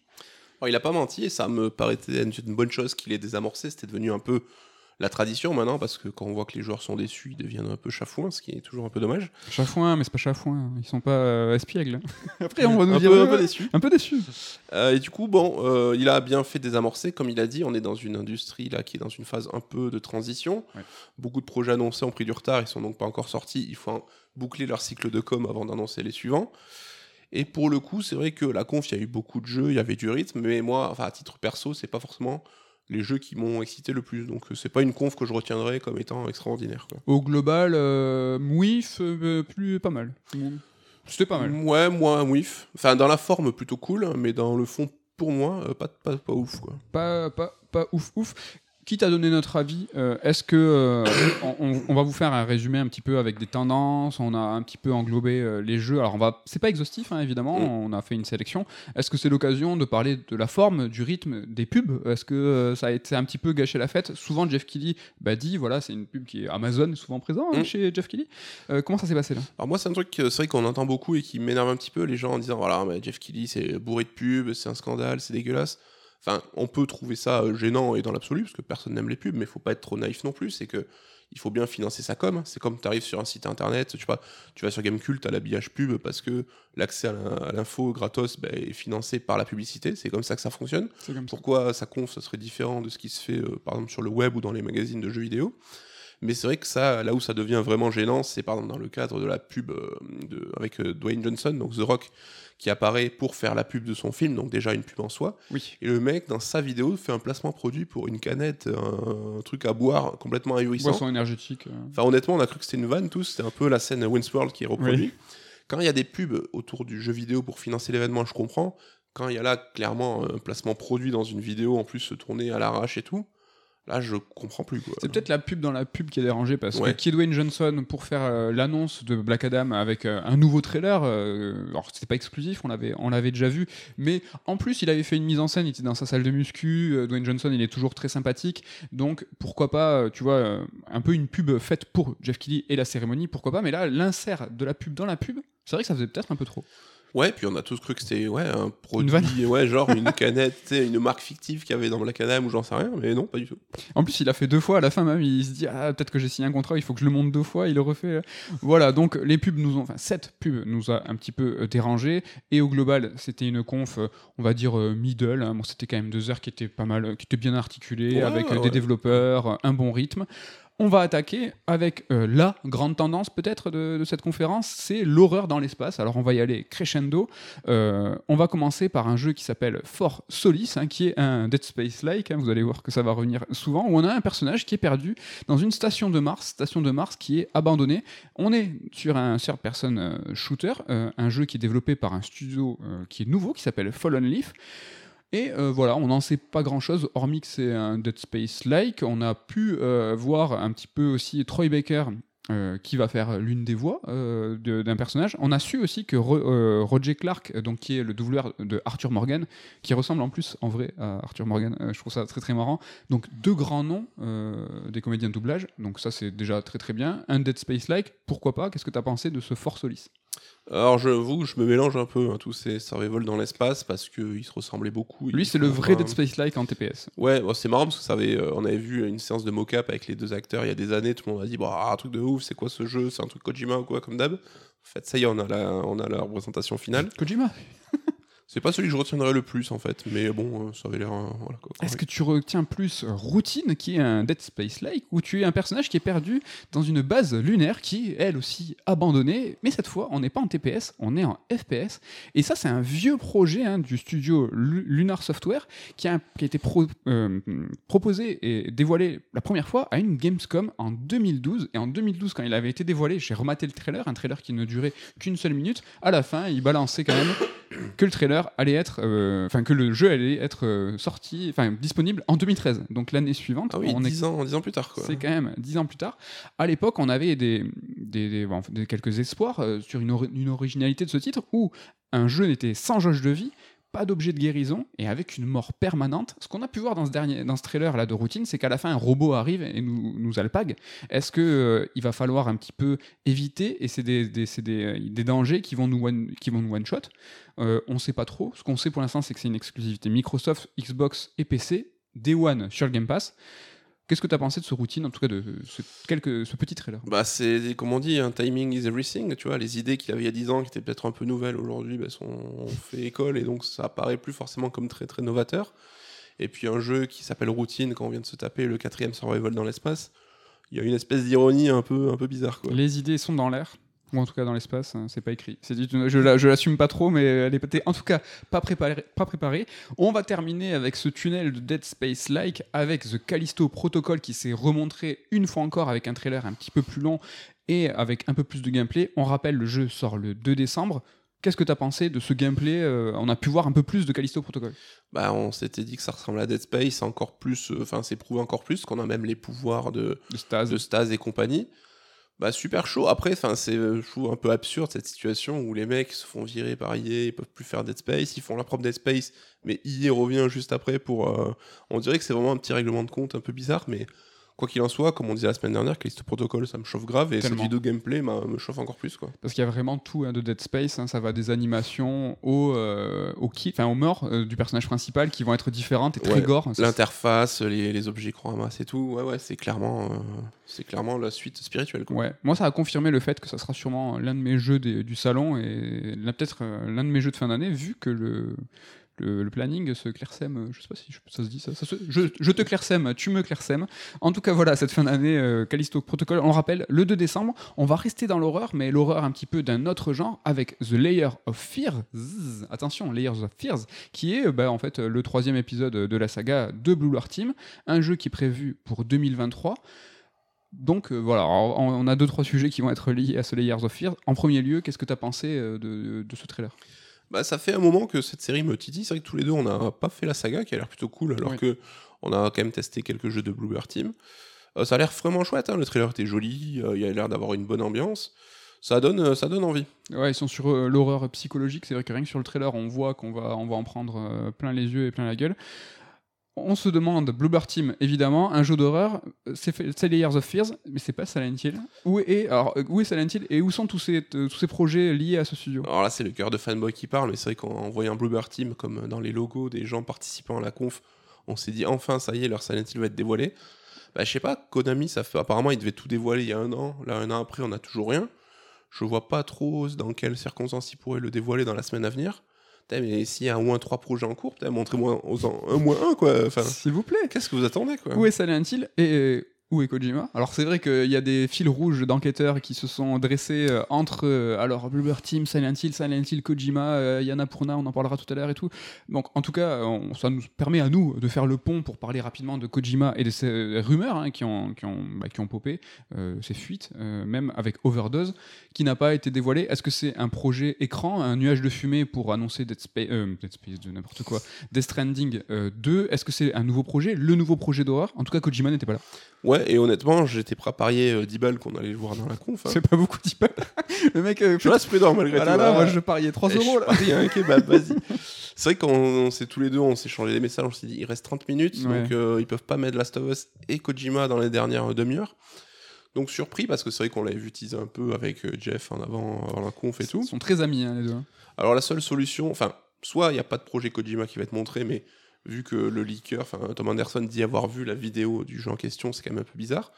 Alors, il a pas menti et ça me une une bonne chose qu'il ait désamorcé. C'était devenu un peu la tradition maintenant parce que quand on voit que les joueurs sont déçus, ils deviennent un peu chafouins, ce qui est toujours un peu dommage. Chafouin, mais c'est pas Chafouin. Ils sont pas euh, espiègles. Après, on va nous un, dire. peu, un peu ouais. déçus. Un peu déçu. Euh, et du coup, bon, euh, il a bien fait désamorcer, comme il a dit, on est dans une industrie là qui est dans une phase un peu de transition. Ouais. Beaucoup de projets annoncés ont pris du retard, ils sont donc pas encore sortis. Il faut boucler leur cycle de com avant d'annoncer les suivants. Et pour le coup, c'est vrai que la conf, il y a eu beaucoup de jeux, il y avait du rythme, mais moi, enfin à titre perso, c'est pas forcément les jeux qui m'ont excité le plus. Donc euh, c'est pas une conf que je retiendrai comme étant extraordinaire. quoi. Au global, euh, oui, f- euh, plus pas mal. C'était pas mal. Ouais, moi, un whiff. Enfin, dans la forme, plutôt cool, mais dans le fond, pour moi, euh, pas, pas, pas ouf. Quoi. Pas, pas, pas ouf ouf. Quitte à donner notre avis, euh, est-ce que euh, on, va vous faire un résumé un petit peu avec des tendances On a un petit peu englobé euh, les jeux. Alors on va, c'est pas exhaustif hein, évidemment. Mm. On a fait une sélection. Est-ce que c'est l'occasion de parler de la forme, du rythme, des pubs? Est-ce que ça a été un petit peu gâché la fête? Souvent Jeff Keighley bah, dit voilà c'est une pub qui est Amazon souvent présent hein, Mm. chez Jeff. Euh, comment ça s'est passé là? Alors moi, c'est un truc, c'est vrai qu'on entend beaucoup et qui m'énerve un petit peu, les gens en disant, voilà, mais Jeff Keighley, c'est bourré de pubs, c'est un scandale, c'est dégueulasse. Enfin, on peut trouver ça euh, gênant et dans l'absolu, parce que personne n'aime les pubs, mais il faut pas être trop naïf non plus, c'est que il faut bien financer sa com. C'est comme tu arrives sur un site internet, tu sais pas, tu vas sur Gamecult, à l'habillage pub parce que l'accès à l'in- à l'info gratos ben, est financé par la publicité. C'est comme ça que ça fonctionne. Comme ça. Pourquoi sa conf, ça serait différent de ce qui se fait, euh, par exemple, sur le web ou dans les magazines de jeux vidéo Mais c'est vrai que ça, là où ça devient vraiment gênant, c'est par exemple dans le cadre de la pub euh, de, avec euh, Dwayne Johnson, donc The Rock, qui apparaît pour faire la pub de son film, donc déjà une pub en soi. Oui. Et le mec, dans sa vidéo, fait un placement produit pour une canette, un, un truc à boire complètement ahurissant. Boisson énergétique. euh. Enfin, honnêtement, on a cru que c'était une vanne tous. C'était un peu la scène Wayne's World qui est reproduite. Quand il y a des pubs autour du jeu vidéo pour financer l'événement, je comprends. Quand il y a là, clairement, un placement produit dans une vidéo, en plus tourné à l'arrache et tout, là, je comprends plus. Quoi. C'est peut-être la pub dans la pub qui a dérangé parce Ouais. que Kidwayne Johnson pour faire euh, l'annonce de Black Adam avec euh, un nouveau trailer, euh, alors c'était pas exclusif, on l'avait on l'avait déjà vu, mais en plus il avait fait une mise en scène, il était dans sa salle de muscu, euh, Dwayne Johnson il est toujours très sympathique, donc pourquoi pas, tu vois, un peu une pub faite pour Jeff Kelly et la cérémonie, pourquoi pas, mais là l'insert de la pub dans la pub, c'est vrai que ça faisait peut-être un peu trop. Ouais, puis on a tous cru que c'était ouais, un produit, ouais, genre une canette, une marque fictive qu'il y avait dans Black Adam ou j'en sais rien, mais non, pas du tout. En plus, il a fait deux fois à la fin même. Il se dit ah peut-être que j'ai signé un contrat, il faut que je le monte deux fois. Il le refait. Voilà. Donc les pubs nous ont, enfin cette pub nous a un petit peu euh, dérangé. Et au global, c'était une conf, euh, on va dire euh, middle. hein. Bon, c'était quand même deux heures qui étaient pas mal, qui étaient bien articulées, Ouais, avec ouais, des ouais. développeurs, un bon rythme. On va attaquer avec euh, la grande tendance peut-être de, cette conférence, c'est l'horreur dans l'espace. Alors on va y aller crescendo. Euh, on va commencer par un jeu qui s'appelle For Solis, hein, qui est un Dead Space-like. hein, vous allez voir que ça va revenir souvent. On a un personnage qui est perdu dans une station de Mars, station de Mars qui est abandonnée. On est sur un third person euh, shooter, un jeu qui est développé par un studio qui est nouveau, qui s'appelle Fallen Leaf. Et euh, voilà, on n'en sait pas grand chose, hormis que c'est un Dead Space-like. On a pu euh, voir un petit peu aussi Troy Baker. euh, qui va faire l'une des voix d'un personnage. On a su aussi que Ro- Roger Clark, donc qui est le doubleur de Arthur Morgan, qui ressemble en plus en vrai à Arthur Morgan, je trouve ça très très marrant. Donc deux grands noms des comédiens de doublage, donc ça c'est déjà très très bien. Un Dead Space-like, pourquoi pas? Qu'est-ce que tu as pensé de ce Force Solis? Alors, je vous, je me mélange un peu, hein, tous ces survival dans l'espace, parce qu'ils se ressemblaient beaucoup. Lui c'est le vrai un- Dead Space-like en TPS. Ouais, bon, c'est marrant parce que ça avait, euh, on avait vu une séance de mocap avec les deux acteurs il y a des années. Tout le monde a dit, bah, un truc de ouf, c'est quoi ce jeu C'est un truc Kojima ou quoi, comme d'hab. En fait, ça y est, on a la, on a la représentation finale. Kojima C'est pas celui que je retiendrai le plus en fait, mais bon, euh, ça avait l'air. euh, voilà, quoi. Est-ce que tu retiens plus Routine, qui est un Dead Space-like, ou tu es un personnage qui est perdu dans une base lunaire qui est elle aussi abandonnée, mais cette fois on n'est pas en TPS, on est en FPS. Et ça c'est un vieux projet hein, du studio Lu- Lunar Software qui a, qui a été pro- euh, proposé et dévoilé la première fois à une Gamescom en 2012. Et en 2012 quand il avait été dévoilé, j'ai rematé le trailer, un trailer qui ne durait qu'une seule minute. À la fin il balançait quand même que le trailer allait être, euh, enfin que le jeu allait être euh, sorti, enfin disponible en 2013. Donc l'année suivante, Ah oui, on est 10 ans, 10 ans plus tard quoi. c'est quand même dix ans plus tard. À l'époque, on avait des, des, des- bon, des- quelques espoirs euh, sur une, une originalité de ce titre où un jeu n'était sans jauge de vie, pas d'objet de guérison et avec une mort permanente. Ce qu'on a pu voir dans ce, dernier, dans ce trailer là de routine, c'est qu'à la fin, un robot arrive et nous, nous alpague. Est-ce que euh, il va falloir un petit peu éviter et c'est des, des, euh, des dangers qui vont nous one, qui vont nous one shot Euh, On sait pas trop. Ce qu'on sait pour l'instant, c'est que c'est une exclusivité Microsoft, Xbox et PC. Day One sur le Game Pass. Qu'est-ce que tu as pensé de ce routine, en tout cas de ce, quelques, ce petit trailer? Bah, c'est comme on dit, un timing is everything. Tu vois, les idées qu'il avait il y a 10 ans, qui étaient peut-être un peu nouvelles aujourd'hui, bah, sont ont fait école et donc ça apparaît plus forcément comme très très novateur. Et puis un jeu qui s'appelle Routine, quand on vient de se taper le quatrième survival dans l'espace, il y a une espèce d'ironie un peu, un peu bizarre. Quoi. Les idées sont dans l'air, ou en tout cas dans l'espace, hein, c'est pas écrit. C'est dit- je la- je l'assume pas trop, mais elle est en tout cas pas préparée, pas préparée. On va terminer avec ce tunnel de Dead Space-like, avec The Callisto Protocol qui s'est remontré une fois encore avec un trailer un petit peu plus long et avec un peu plus de gameplay. On rappelle, le jeu sort le 2 décembre. Qu'est-ce que tu as pensé de ce gameplay euh, On a pu voir un peu plus de Callisto Protocol. Bah, on s'était dit que ça ressemblait à Dead Space, encore plus, euh, enfin, c'est prouvé encore plus, qu'on a même les pouvoirs de, De Stase. de Stase et compagnie. Bah, super chaud. Après, c'est euh, un peu absurde cette situation où les mecs se font virer par EA, ils peuvent plus faire Dead Space, ils font leur propre Dead Space, mais EA revient juste après pour. euh, On dirait que c'est vraiment un petit règlement de compte un peu bizarre, mais quoi qu'il en soit, comme on disait la semaine dernière, Callisto Protocol, ça me chauffe grave et Tellement. cette vidéo gameplay me chauffe encore plus, quoi. Parce qu'il y a vraiment tout hein, de Dead Space, hein, ça va des animations au, euh, au qui, enfin aux morts euh, du personnage principal qui vont être différentes et très Ouais, gore. Ça, L'interface, les, les objets qu'on ramasse et tout, ouais, ouais, c'est clairement, euh, c'est clairement la suite spirituelle, quoi. Ouais, moi ça a confirmé le fait que ça sera sûrement l'un de mes jeux des- du salon et peut-être euh, l'un de mes jeux de fin d'année vu que le le, planning se clairsème, euh, je sais pas si ça se dit ça, je, te clairsème, tu me clairsème. En tout cas voilà, cette fin d'année, euh, Callisto Protocol, on le rappelle, le 2 décembre, on va rester dans l'horreur, mais l'horreur un petit peu d'un autre genre, avec The Layer of Fear, Zzz, attention, Layers of Fears, qui est euh, bah, en fait le troisième épisode de la saga de Blue Lore Team, un jeu qui est prévu pour 2023. Donc voilà, on a deux trois sujets qui vont être liés à ce Layers of Fear. En premier lieu, qu'est-ce que tu as pensé de ce trailer? Bah, ça fait un moment que cette série me titille. C'est vrai que tous les deux, on n'a pas fait la saga qui a l'air plutôt cool, alors Oui. que on a quand même testé quelques jeux de Bluebird Team. Euh, ça a l'air vraiment chouette. hein, Le trailer était joli. euh, il a l'air d'avoir une bonne ambiance. Ça donne, euh, ça donne envie. Ouais, ils sont sur l'horreur psychologique. C'est vrai que rien que sur le trailer, on voit qu'on va, on va en prendre plein les yeux et plein la gueule. On se demande, Bluebird Team, évidemment, un jeu d'horreur, euh, c'est Layers of Fears, mais c'est pas Silent Hill. Où est, alors, euh, où est Silent Hill et où sont tous ces, euh, tous ces projets liés à ce studio? Alors là, c'est le cœur de fanboy qui parle, mais c'est vrai qu'en voyant Bluebird Team, comme dans les logos des gens participant à la conf, on s'est dit enfin, ça y est, leur Silent Hill va être dévoilé. Bah, je sais pas, Konami, ça fait apparemment, ils devaient tout dévoiler il y a un an. Là, un an après, on n'a toujours rien. Je vois pas trop dans quelles circonstances ils pourraient le dévoiler dans la semaine à venir. Mais s'il y a au moins trois projets en cours, montrez-moi un moins un, quoi. Enfin, S'il vous plaît. Qu'est-ce que vous attendez, quoi? Où est Silent Hill? Et euh, où est Kojima Alors c'est vrai qu'il y a des fils rouges d'enquêteurs qui se sont dressés euh, entre euh, alors Bluebird Team, Silent Hill, Silent Hill, Kojima, euh, Yana Purna, on en parlera tout à l'heure et tout. Donc en tout cas, ça nous permet à nous de faire le pont pour parler rapidement de Kojima et de ces rumeurs hein, qui, ont, qui, ont, bah, qui ont popé, ces fuites, même avec Overdose, qui n'a pas été dévoilé. Est-ce que c'est un projet écran, un nuage de fumée pour annoncer Dead euh, Dead Space de n'importe quoi, Death Stranding euh, 2 Est-ce que c'est un nouveau projet, le nouveau projet d'horreur? En tout cas, Kojima n'était pas là. Ouais, et honnêtement, j'étais prêt à parier euh, 10 balles qu'on allait le voir dans la conf. hein. C'est pas beaucoup dit pas. Le mec, euh, Je reste prudent malgré ah tout. là là, hein. moi je pariais 3 Eh, euros je là. parie un kebab, vas-y. C'est vrai qu'on on s'est tous les deux, on s'est changé des messages, on s'est dit il reste 30 minutes, Ouais. donc euh, ils peuvent pas mettre Last of Us et Kojima dans les dernières demi-heures. Donc surpris parce que c'est vrai qu'on l'avait vu teaser un peu avec euh, Jeff en avant, avant la conf et tout. Ils sont très amis hein, les deux. Alors la seule solution, enfin, soit il n'y a pas de projet Kojima qui va être montré, mais vu que le leaker, enfin Tom Anderson dit avoir vu la vidéo du jeu en question, c'est quand même un peu bizarre.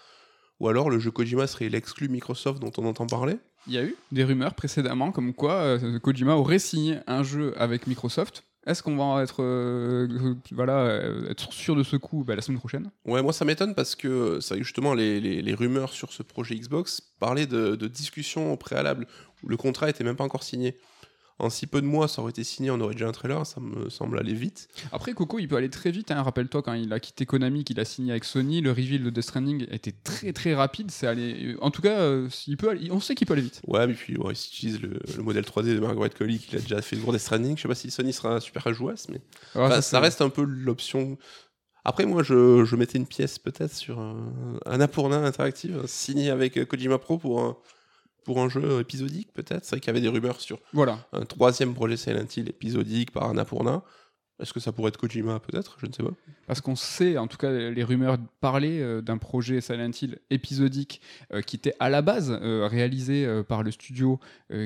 Ou alors le jeu Kojima serait l'exclu Microsoft dont on entend parler. Il y a eu des rumeurs précédemment comme quoi euh, Kojima aurait signé un jeu avec Microsoft. Est-ce qu'on va être, euh, voilà, euh, être sûr de ce coup bah, la semaine prochaine? Ouais, moi ça m'étonne parce que que justement les, les- les rumeurs sur ce projet Xbox parlaient de, de discussions au préalable où le contrat était même pas encore signé. En si peu de mois, ça aurait été signé, on aurait déjà un trailer, ça me semble aller vite. Après, Coco, il peut aller très vite. hein. Rappelle-toi, quand il a quitté Konami, qu'il a signé avec Sony, le reveal de Death Stranding était très très rapide. C'est allé... En tout cas, euh, il peut aller- on sait qu'il peut aller vite. Ouais, mais puis ouais, ils utilisent le, le modèle 3D de Margaret Colley qui a déjà fait le tour des Stranding. Je sais pas si Sony sera super jouasse, mais Alors, Enfin, ça, reste un peu l'option. Après, moi, je, je mettais une pièce peut-être sur un, un Annapurna interactive signé avec euh, Kojima Pro pour un, pour un jeu épisodique, peut-être. C'est vrai qu'il y avait des rumeurs sur Voilà. un troisième projet Silent Hill épisodique par Annapurna. Est-ce que ça pourrait être Kojima, peut-être? Je ne sais pas. Parce qu'on sait, en tout cas, les rumeurs parlaient euh, d'un projet Silent Hill épisodique euh, qui était à la base euh, réalisé euh, par le studio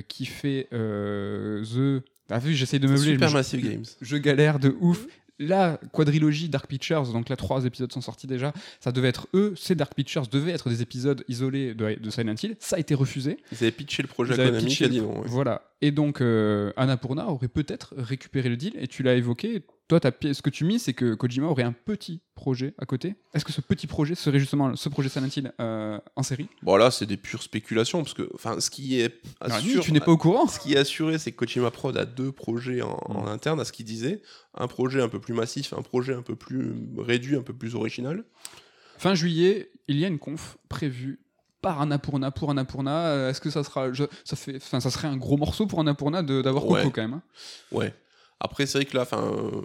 qui fait The. Vu, j'essaie de meubler. Super Massive Games. je galère de ouf. La quadrilogie Dark Pictures, donc là trois épisodes sont sortis déjà, ça devait être eux, ces Dark Pictures devaient être des épisodes isolés de, de Silent Hill, ça a été refusé. Ils avaient pitché le projet Konami dit non. ouais. Voilà. Et donc euh, Annapurna aurait peut-être récupéré le deal, et tu l'as évoqué, toi pièce- ce que tu mis c'est que Kojima aurait un petit projet à côté. Est-ce que ce petit projet serait justement ce projet Silent Hill euh, en série? Bon, là, c'est des pures spéculations, parce que enfin, ce qui est sûr- Tu n'es pas au courant Ce qui est assuré, c'est que Kojima Prod a deux projets en, en Mm. interne, à ce qu'il disait. Un projet un peu plus massif, un projet un peu plus réduit, un peu plus original. Fin juillet, il y a une conf prévue par Annapurna pour Annapurna. Euh, Est-ce que ça sera, je- ça fait, ça serait un gros morceau pour Annapurna d'avoir Ouais. Coco quand même. hein? Ouais. Après, c'est vrai que là, enfin, euh,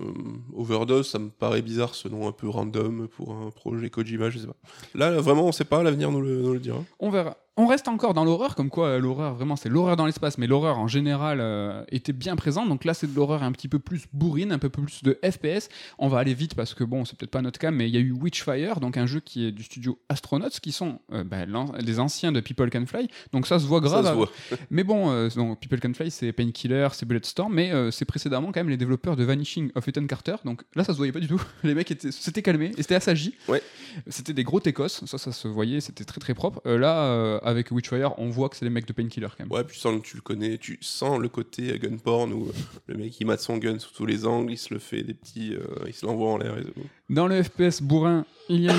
Overdose, ça me paraît bizarre ce nom un peu random pour un projet Kojima, je sais pas. Là, vraiment, on sait pas, l'avenir nous le dira. On verra. On reste encore dans l'horreur, comme quoi euh, l'horreur, vraiment, c'est l'horreur dans l'espace, mais l'horreur en général euh, était bien présente. Donc là, c'est de l'horreur un petit peu plus bourrine, un peu plus de FPS. On va aller vite parce que bon, c'est peut-être pas notre cas, mais il y a eu Witchfire, donc un jeu qui est du studio Astronauts, qui sont euh, bah, les anciens de People Can Fly. Donc ça se voit grave. ça se voit. Mais bon, donc, People Can Fly, c'est Painkiller, c'est Bulletstorm, mais c'est précédemment quand même les développeurs de Vanishing of Ethan Carter. Donc là, ça se voyait pas du tout. Les mecs étaient, c'était calmé et c'était assagi. Ouais. C'était des gros técos, ça, ça se voyait, c'était très très propre. Là, avec Witchfire, on voit que c'est les mecs de Painkiller quand même. Ouais, puis sans que tu le connais, tu sens le côté gun porn où euh, le mec il mate son gun sous tous les angles, il se le fait des petits. euh, il se l'envoie en l'air et tout. Dans le FPS bourrin, il y a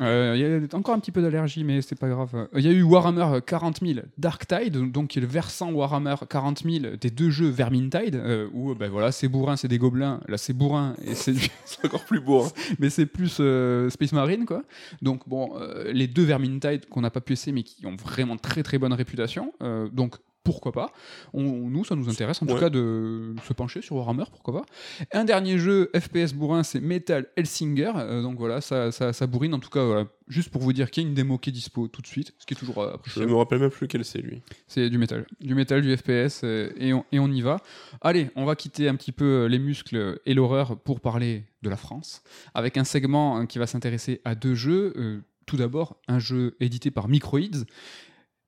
eu. euh, il y a encore un petit peu d'allergie, mais c'est pas grave. Euh, Il y a eu Warhammer 40 000 Dark Tide, donc qui est le versant Warhammer 40 000 des deux jeux Vermintide, euh, où ben voilà, c'est bourrin, c'est des gobelins. Là, c'est bourrin et c'est encore plus beau. hein. mais c'est plus euh, Space Marine quoi. Donc bon, les deux Vermintide qu'on n'a pas pu essayer mais qui ont vraiment très très bonne réputation. donc pourquoi pas On- Nous, ça nous intéresse en tout cas de se pencher sur Warhammer, pourquoi pas. Un dernier jeu FPS bourrin, c'est Metal Hellsinger. euh, donc voilà, ça, ça, ça bourrine en tout cas. voilà, juste pour vous dire qu'il y a une démo qui est dispo tout de suite, ce qui est toujours euh, Je appréciable. me rappelle même plus quel c'est lui. C'est du métal. Du métal, du FPS, euh, et, on, et on y va. Allez, on va quitter un petit peu les muscles et l'horreur pour parler de la France, avec un segment hein, qui va s'intéresser à deux jeux. Euh, tout d'abord, un jeu édité par Microids,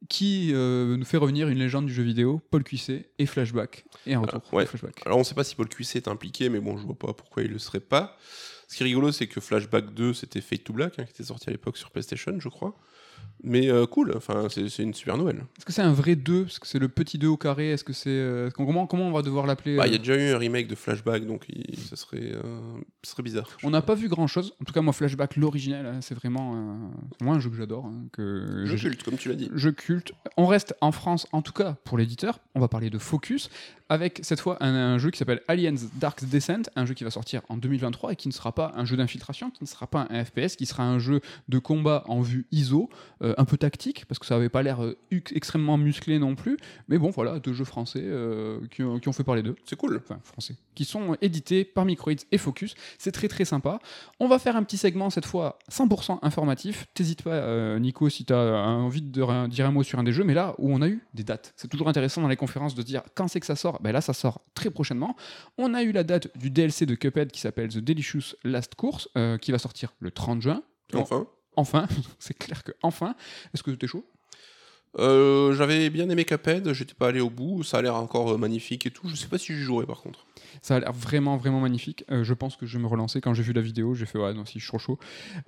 qui euh, nous fait revenir une légende du jeu vidéo, Paul Cuisset, et Flashback. Et un retour. Ah, ouais. de Flashback. Alors on sait pas si Paul Cuisset est impliqué, mais bon, je vois pas pourquoi il le serait pas. Ce qui est rigolo, c'est que Flashback 2, c'était Fate to Black, hein, qui était sorti à l'époque sur PlayStation, je crois. Mais euh, cool, enfin, c'est une super nouvelle. Est-ce que c'est un vrai 2 Est-ce que c'est le petit 2 au carré Est-ce que c'est. euh, comment, comment on va devoir l'appeler Bah, Il euh y a déjà eu un remake de Flashback, donc il- ça serait, euh, ce serait bizarre. On n'a pas vu grand chose. En tout cas, moi, Flashback, l'original, hein, c'est vraiment euh, moi un jeu que j'adore. hein, que Je culte, comme tu l'as dit. jeu culte. On reste en France, en tout cas pour l'éditeur. On va parler de Focus, avec cette fois un, un jeu qui s'appelle Aliens Dark Descent, un jeu qui va sortir en 2023 et qui ne sera pas un jeu d'infiltration, qui ne sera pas un FPS, qui sera un jeu de combat en vue ISO, euh, un peu tactique, parce que ça n'avait pas l'air euh, extrêmement musclé non plus. Mais bon, voilà, deux jeux français euh, qui, ont, qui ont fait parler d'eux C'est cool. enfin français, qui sont édités par Microids et Focus. C'est très très sympa. On va faire un petit segment cette fois 100% informatif. T'hésites pas, euh, Nico, si tu as envie de re- dire un mot sur un des jeux, mais là où on a eu des dates. C'est toujours intéressant dans les conférences de dire quand c'est que ça sort. Ben là, ça sort très prochainement. On a eu la date du DLC de Cuphead qui s'appelle The Delicious Last Course, euh, qui va sortir le 30 juin. Enfin. Enfin, c'est clair que enfin. Est-ce que t'es chaud? Euh, J'avais bien aimé Cuphead, j'étais pas allé au bout, ça a l'air encore euh, magnifique et tout. Je sais pas si j'y jouerai par contre. Ça a l'air vraiment, vraiment magnifique. Euh, je pense que je vais me relancer. Quand j'ai vu la vidéo, j'ai fait ouais, non, si je suis trop chaud.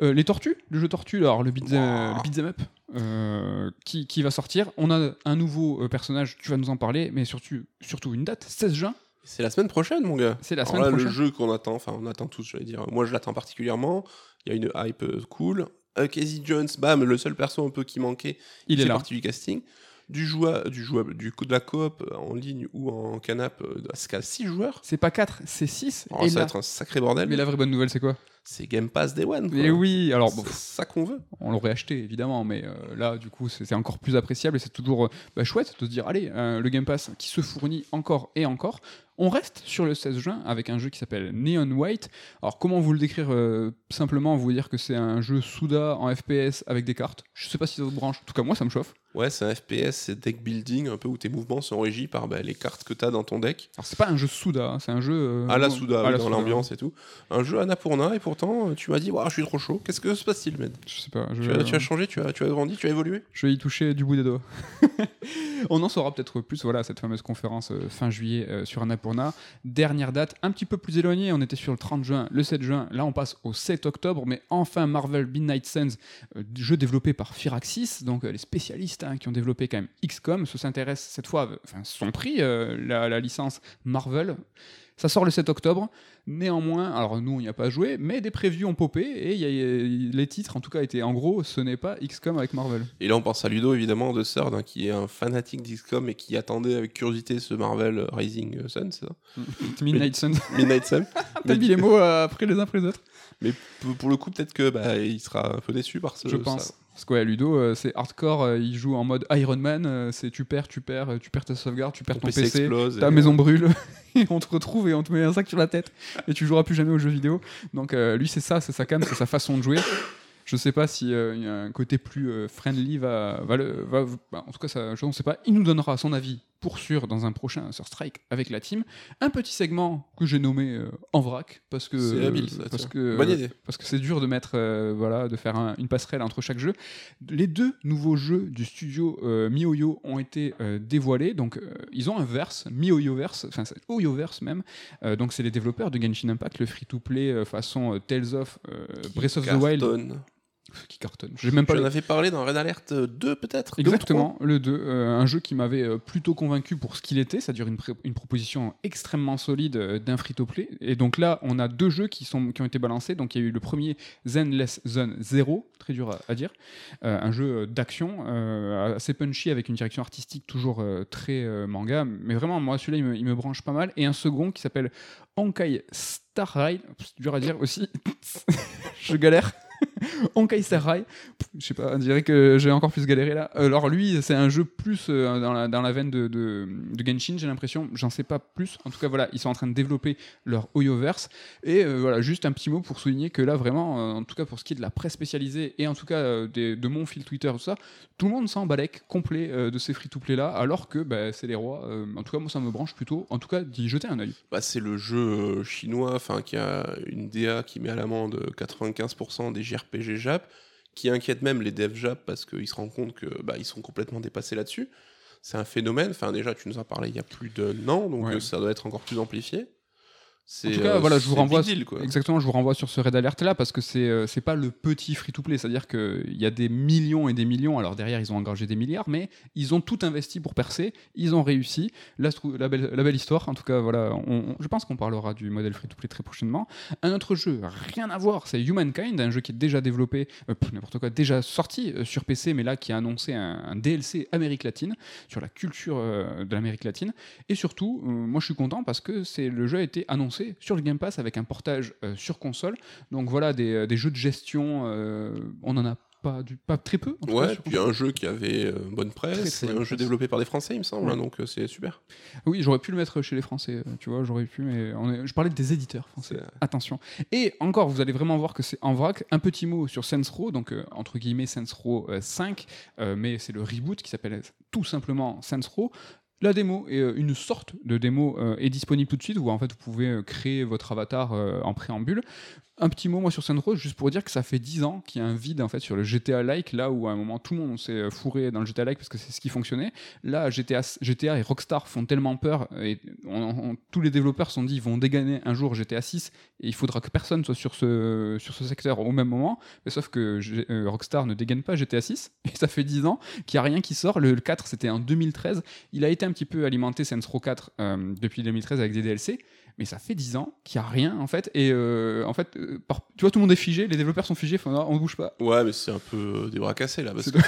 Euh, les tortues, le jeu tortue, alors le beat'em Wow. up, euh, qui, qui va sortir. On a un nouveau personnage, tu vas nous en parler, mais surtout, surtout une date, 16 juin. C'est la semaine prochaine, mon gars. C'est la Alors semaine là, prochaine. le jeu qu'on attend, enfin on attend tous, j'allais dire. Moi je l'attends particulièrement. Il y a une hype cool. Euh, Casey Jones, bam, le seul perso un peu qui manquait, Il est fait là. partie du casting. Du jouable, du jouable, du coup de la coop euh, en ligne ou en canap, euh, jusqu'à 6 joueurs. C'est pas 4, c'est 6. Alors, et ça va là- être un sacré bordel. Mais la vraie bonne nouvelle, c'est quoi? C'est Game Pass Day One. quoi. Et oui, alors bon, c'est ça qu'on veut. on l'aurait acheté évidemment, mais euh, là du coup c'est c'est encore plus appréciable et c'est toujours euh, bah, chouette de se dire allez, euh, le Game Pass qui se fournit encore et encore. On reste sur le 16 juin avec un jeu qui s'appelle Neon White. Alors comment vous le décrire euh, simplement Vous dire que c'est un jeu Souda en FPS avec des cartes? Je sais pas si ça vous branche. En tout cas moi ça me chauffe. Ouais, c'est un FPS, c'est deck building, un peu où tes mouvements sont régis par bah, les cartes que tu as dans ton deck. Alors c'est pas un jeu Souda, hein, c'est un jeu euh, À la bon, Souda, à la dans Souda. l'ambiance et tout. Un jeu Annapurna, et pourtant, euh, tu m'as dit, je suis trop chaud. Qu'est-ce que se passe-t-il, Med Je sais pas. Je, tu, as, tu as changé, tu as, tu as grandi, tu as évolué? Je vais y toucher du bout des doigts. On en saura peut-être plus, voilà, cette fameuse conférence euh, fin juillet euh, sur Annapurna. Dernière date, un petit peu plus éloignée, on était sur le 30 juin, le 7 juin, là on passe au 7 octobre, mais enfin Marvel Midnight Suns, euh, jeu développé par Firaxis, donc euh, les spécialistes hein, qui ont développé quand même XCOM, se s'intéressent cette fois, euh, enfin sont pris euh, la, la licence Marvel. Ça sort le 7 octobre. Néanmoins, alors nous on n'y a pas joué, mais des previews ont popé et il y a- les titres en tout cas étaient en gros, ce n'est pas XCOM avec Marvel. Et là, on pense à Ludo, évidemment, de Third, hein, qui est un fanatique d'XCOM et qui attendait avec curiosité ce Marvel Rising Sun, c'est ça? Midnight Suns. Midnight Sun. T'as mis les mots euh, après les uns après les autres Mais pour le coup, peut-être que bah, il sera un peu déçu par ce Je ça. Parce que ouais, Ludo, euh, c'est hardcore, euh, il joue en mode Iron Man, euh, c'est tu perds, tu perds, tu perds ta sauvegarde, tu perds Ton ton PC PC, explose. ta maison brûle, et on te retrouve et on te met un sac sur la tête, et tu joueras plus jamais aux jeux vidéo. Donc euh, lui, c'est ça, c'est sa cam, c'est sa façon de jouer. Je sais pas si euh, il y a un côté plus euh, friendly va, va, le- va- bah, en tout cas, ça, je ne sais pas. Il nous donnera son avis pour sûr dans un prochain Sur Strike avec la team. Un petit segment que j'ai nommé euh, en vrac parce que C'est habile, ça, parce que Bonne idée. parce que c'est dur de mettre euh, voilà de faire un- une passerelle entre chaque jeu. Les deux nouveaux jeux du studio euh, MiHoYo ont été euh, dévoilés. Donc euh, ils ont un verse, MiHoYo verse, enfin c'est Oyoverse même. Euh, donc c'est les développeurs de Genshin Impact, le free-to-play euh, façon euh, Tales of euh, Breath of the Wild. Qui cartonne. J'ai même pas. Tu en avais parlé dans Red Alert 2 peut-être deux ou Exactement, le 2, euh, un jeu qui m'avait euh, plutôt convaincu pour ce qu'il était, c'est-à-dire une, une proposition extrêmement solide euh, d'un free-to-play. Et donc là, on a deux jeux qui, sont, qui ont été balancés. Donc il y a eu le premier Zenless Zone 0, très dur à, à dire, euh, un jeu euh, d'action euh, assez punchy avec une direction artistique toujours euh, très euh, manga. Mais vraiment, moi, celui-là, il me, il me branche pas mal. Et un second qui s'appelle Honkai Star Rail, c'est dur à dire aussi, je galère. Honkai Star Rail, je sais pas, on dirait que j'ai encore plus galéré là. Alors lui, c'est un jeu plus euh, dans, la, dans la veine de, de, de Genshin, j'ai l'impression. J'en sais pas plus. En tout cas, voilà, ils sont en train de développer leur Oyoverse. Et euh, voilà, juste un petit mot pour souligner que là, vraiment, euh, en tout cas pour ce qui est de la presse spécialisée et en tout cas euh, des- de mon fil Twitter, tout ça, tout le monde s'en balèque complet de ces free-to-play là, alors que bah, c'est les rois. En tout cas, moi, ça me branche plutôt. En tout cas, d'y jeter un œil. Bah, c'est le jeu chinois enfin qui a une DA qui met à l'amende 95% des JRPG Jap, qui inquiète même les devs Jap parce qu'ils se rendent compte que bah, ils sont complètement dépassés là-dessus. C'est un phénomène. Enfin, déjà, tu nous en parlais il y a plus d'un an, donc Ouais. euh, ça doit être encore plus amplifié. En tout cas, euh, voilà, je vous renvoie. deal. Exactement, je vous renvoie sur ce Red Alert là parce que c'est euh, c'est pas le petit free-to-play, c'est-à-dire qu'il y a des millions et des millions. Alors derrière, ils ont engagé des milliards, mais ils ont tout investi pour percer. Ils ont réussi. Trouve la belle, la belle histoire. En tout cas, voilà, on- on- je pense qu'on parlera du modèle free-to-play très prochainement. Un autre jeu, rien à voir, c'est Humankind, un jeu qui est déjà développé, euh, n'importe quoi, déjà sorti euh, sur PC, mais là qui a annoncé un, un DLC Amérique latine sur la culture de l'Amérique latine. Et surtout, moi je suis content parce que c'est le jeu a été annoncé sur le Game Pass avec un portage euh, sur console. Donc voilà, des, euh, des jeux de gestion, euh, on en a pas, du, pas très peu. en cas, Ouais, sur puis un jeu qui avait euh, bonne presse, un jeu développé par des Français, il me semble, Ouais. hein, donc euh, c'est super. Oui, j'aurais pu le mettre chez les Français, tu vois, j'aurais pu, mais on est- je parlais des éditeurs français. Attention. Et encore, vous allez vraiment voir que c'est en vrac. Un petit mot sur Saints Row, donc euh, entre guillemets euh, 5, euh, mais c'est le reboot qui s'appelle tout simplement Saints Row. La démo, euh, une sorte de démo, euh, est disponible tout de suite où en fait vous pouvez euh, créer votre avatar en préambule. Un petit mot moi sur Row, juste pour dire que ça fait 10 ans qu'il y a un vide en fait sur le GTA-like, là où à un moment tout le monde s'est fourré dans le GTA-like parce que c'est ce qui fonctionnait. Là, GTA, GTA et Rockstar font tellement peur et tous les développeurs sont dit ils vont dégainer un jour GTA 6 et il faudra que personne soit sur ce, sur ce secteur au même moment. Mais sauf que Rockstar ne dégaine pas GTA 6 et ça fait 10 ans qu'il n'y a rien qui sort. Le, le 4 c'était en 2013. Il a été un petit peu alimenté Saints Row 4 euh, depuis 2013 avec des DLC. Mais ça fait 10 ans qu'il n'y a rien en fait. Et euh, en fait, euh, par- tu vois, tout le monde est figé, les développeurs sont figés, enfin, on ne bouge pas. Ouais, mais c'est un peu euh, des bras cassés là, parce que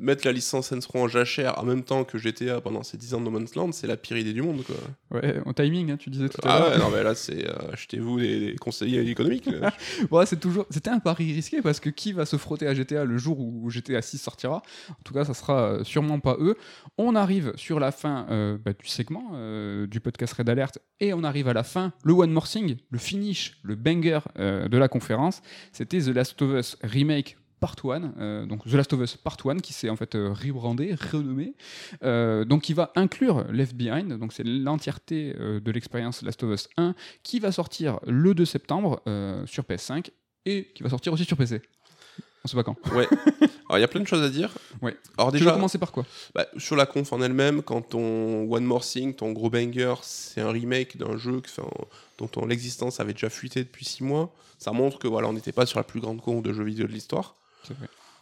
mettre la licence Saints Row en jachère en même temps que GTA pendant ces 10 ans de No Man's Land, c'est la pire idée du monde quoi. Ouais, en timing, hein, tu disais tout à Ah l'heure. ouais, non mais là c'est euh, achetez-vous des, des conseillers économiques. Ouais, c'est toujours, c'était un pari risqué parce que qui va se frotter à GTA le jour où GTA 6 sortira? En tout cas, ça sera sûrement pas eux. On arrive sur la fin bah, du segment du podcast Red Alert et on arrive à la fin, le One More Thing, le finish, le banger euh, de la conférence. C'était The Last of Us Remake. Part 1, euh, donc The Last of Us Part 1 qui s'est en fait euh, rebrandé, renommé, donc qui va inclure Left Behind, donc c'est l'entièreté de l'expérience Last of Us 1 qui va sortir le 2 septembre sur PS5 et qui va sortir aussi sur PC. On sait pas quand. ouais. Alors il y a plein de choses à dire. Ouais. Alors Tu veux déjà, commencer par quoi bah, sur la conf en elle-même, quand ton One More Thing, ton gros banger, c'est un remake d'un jeu que, dont on- l'existence avait déjà fuité depuis 6 mois, ça montre que voilà, on n'était pas sur la plus grande conf de jeux vidéo de l'histoire.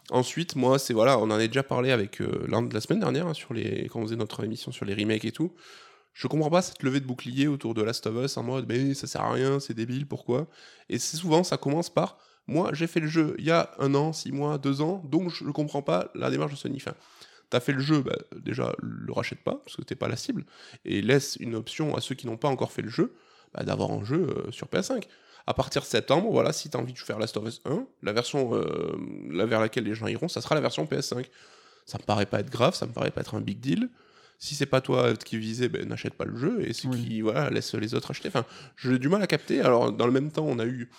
Ensuite, moi, c'est voilà, on en a déjà parlé avec euh, la semaine dernière hein, sur les quand on faisait notre émission sur les remakes et tout. Je comprends pas cette levée de bouclier autour de Last of Us en mode mais ça sert à rien, c'est débile, pourquoi? Et c'est souvent ça commence par moi j'ai fait le jeu il y a un an, six mois, deux ans, donc je ne comprends pas la démarche de Sony. Enfin, T'as fait le jeu, bah, déjà le rachète pas parce que t'es pas la cible et laisse une option à ceux qui n'ont pas encore fait le jeu bah, d'avoir un jeu euh, sur PS5 à partir de septembre, voilà, si tu as envie de faire Last of Us 1, la version euh, là vers laquelle les gens iront, ça sera la version PS5. Ça me paraît pas être grave, ça me paraît pas être un big deal. Si c'est pas toi qui visais, ben, n'achète pas le jeu et ceux Oui. qui voilà, les autres acheter. Enfin, j'ai du mal à capter. Alors, dans le même temps, on a eu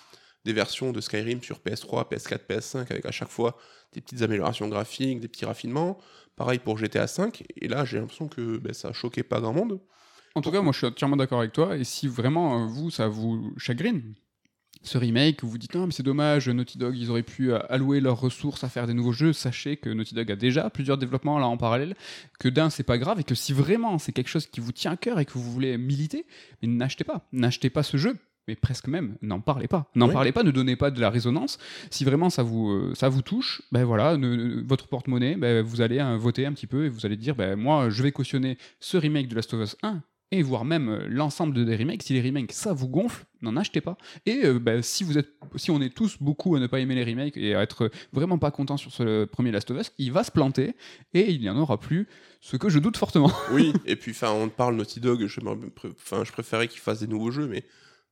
des versions de Skyrim sur PS3, PS4, PS5 avec à chaque fois des petites améliorations graphiques, des petits raffinements. Pareil pour GTA 5. Et là, j'ai l'impression que ben, ça choquait pas grand monde. En tout cas, moi je suis entièrement d'accord avec toi. Et si vraiment euh, vous, ça vous chagrine, ce remake, vous dites non, mais c'est dommage, Naughty Dog, ils auraient pu euh, allouer leurs ressources à faire des nouveaux jeux. Sachez que Naughty Dog a déjà plusieurs développements là en parallèle. Que d'un, c'est pas grave. Et que si vraiment c'est quelque chose qui vous tient à cœur et que vous voulez militer, n'achetez pas. N'achetez pas ce jeu. Mais presque même, n'en parlez pas. N'en Oui. parlez pas, ne donnez pas de la résonance. Si vraiment ça vous, euh, ça vous touche, ben voilà, ne- ne- votre porte-monnaie, ben, vous allez euh, voter un petit peu et vous allez dire, ben moi, je vais cautionner ce remake de Last of Us 1 et voire même euh, l'ensemble de des remakes. Si les remakes, ça vous gonfle, n'en achetez pas. Et euh, ben, si vous êtes, si on est tous beaucoup à ne pas aimer les remakes et à être vraiment pas content sur ce premier Last of Us, il va se planter et il n'y en aura plus. Ce que je doute fortement. Oui, et puis enfin, on parle Naughty Dog, je, enfin, je préférais qu'ils fassent des nouveaux jeux, mais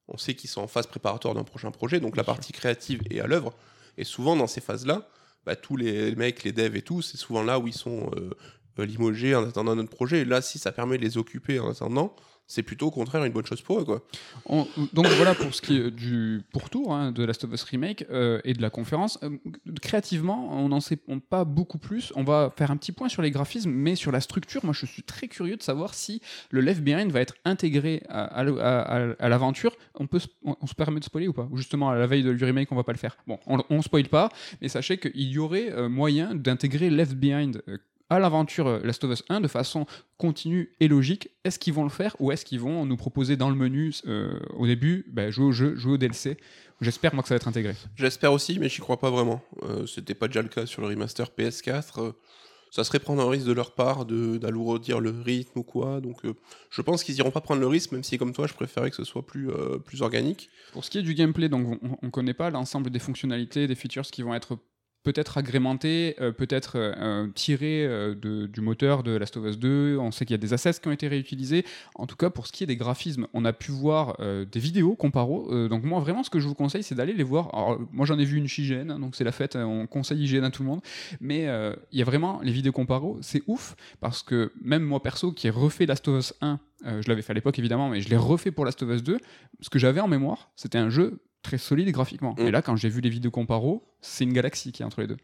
on sait qu'ils sont en phase préparatoire d'un prochain projet, donc la partie créative est à l'œuvre. Et souvent, dans ces phases-là, bah, tous les mecs, les devs et tout, c'est souvent là où ils sont euh, euh, limogés en attendant notre projet. Et là, si ça permet de les occuper en attendant, c'est plutôt au contraire une bonne chose pour eux. Quoi. On- donc voilà pour ce qui est du pourtour hein, de Last of Us Remake euh, et de la conférence. Euh, créativement, on n'en sait pas beaucoup plus. On va faire un petit point sur les graphismes, mais sur la structure, moi je suis très curieux de savoir si le Left Behind va être intégré à, l'aventure. On, on, se permet de spoiler ou pas? Justement, à la veille du remake, on va pas le faire. Bon, on, on spoil pas, mais sachez qu'il y aurait euh, moyen d'intégrer Left Behind. À l'aventure Last of Us 1 de façon continue et logique. Est-ce qu'ils vont le faire ou est-ce qu'ils vont nous proposer dans le menu euh, au début bah, jouer au jeu, jouer au DLC J'espère moi que ça va être intégré. J'espère aussi, mais j'y crois pas vraiment. Euh, C'était pas déjà le cas sur le remaster PS4. euh, ça serait prendre un risque de leur part d'alourdir le rythme ou quoi. Donc euh, je pense qu'ils iront pas prendre le risque, même si comme toi, je préférais que ce soit plus, plus organique. Pour ce qui est du gameplay, donc on ne connaît pas l'ensemble des fonctionnalités, des features qui vont être peut-être agrémentées, euh, peut-être euh, euh, euh, de- du moteur de Last of Us 2. On sait qu'il y a des assets qui ont été réutilisés. En tout cas, pour ce qui est des graphismes, on a pu voir des vidéos comparo. Donc moi, vraiment, ce que je vous conseille, c'est d'aller les voir. Alors, moi, j'en ai vu une chez IGN, hein, donc c'est la fête. On conseille IGN à tout le monde. Mais il y a vraiment les vidéos comparo. C'est ouf parce que même moi perso, qui ai refait Last of Us 1, euh, je l'avais fait à l'époque évidemment, mais je l'ai refait pour Last of Us 2. Ce que j'avais en mémoire, c'était un jeu très solide graphiquement. Mm. Et là, quand j'ai vu les vidéos comparo, c'est une galaxie qui est entre les deux.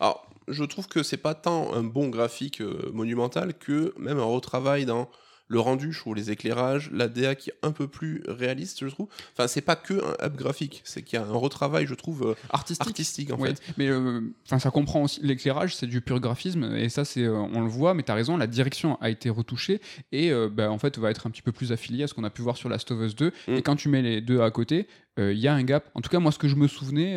Alors, je trouve que c'est pas tant un bon graphique euh, monumental que même un retravail dans le rendu, je trouve les éclairages, la DA qui est un peu plus réaliste, je trouve. Enfin, c'est pas que un up graphique, c'est qu'il y a un retravail, je trouve, euh, Artistique. artistique en Ouais, fait. mais euh, ça comprend aussi l'éclairage, c'est du pur graphisme et ça c'est, euh, on le voit. Mais t'as raison, la direction a été retouchée et euh, bah, en fait va être un petit peu plus affiliée à ce qu'on a pu voir sur Last of Us 2. Mm. Et quand tu mets les deux à côté, il y a un gap. En tout cas, moi ce que je me souvenais,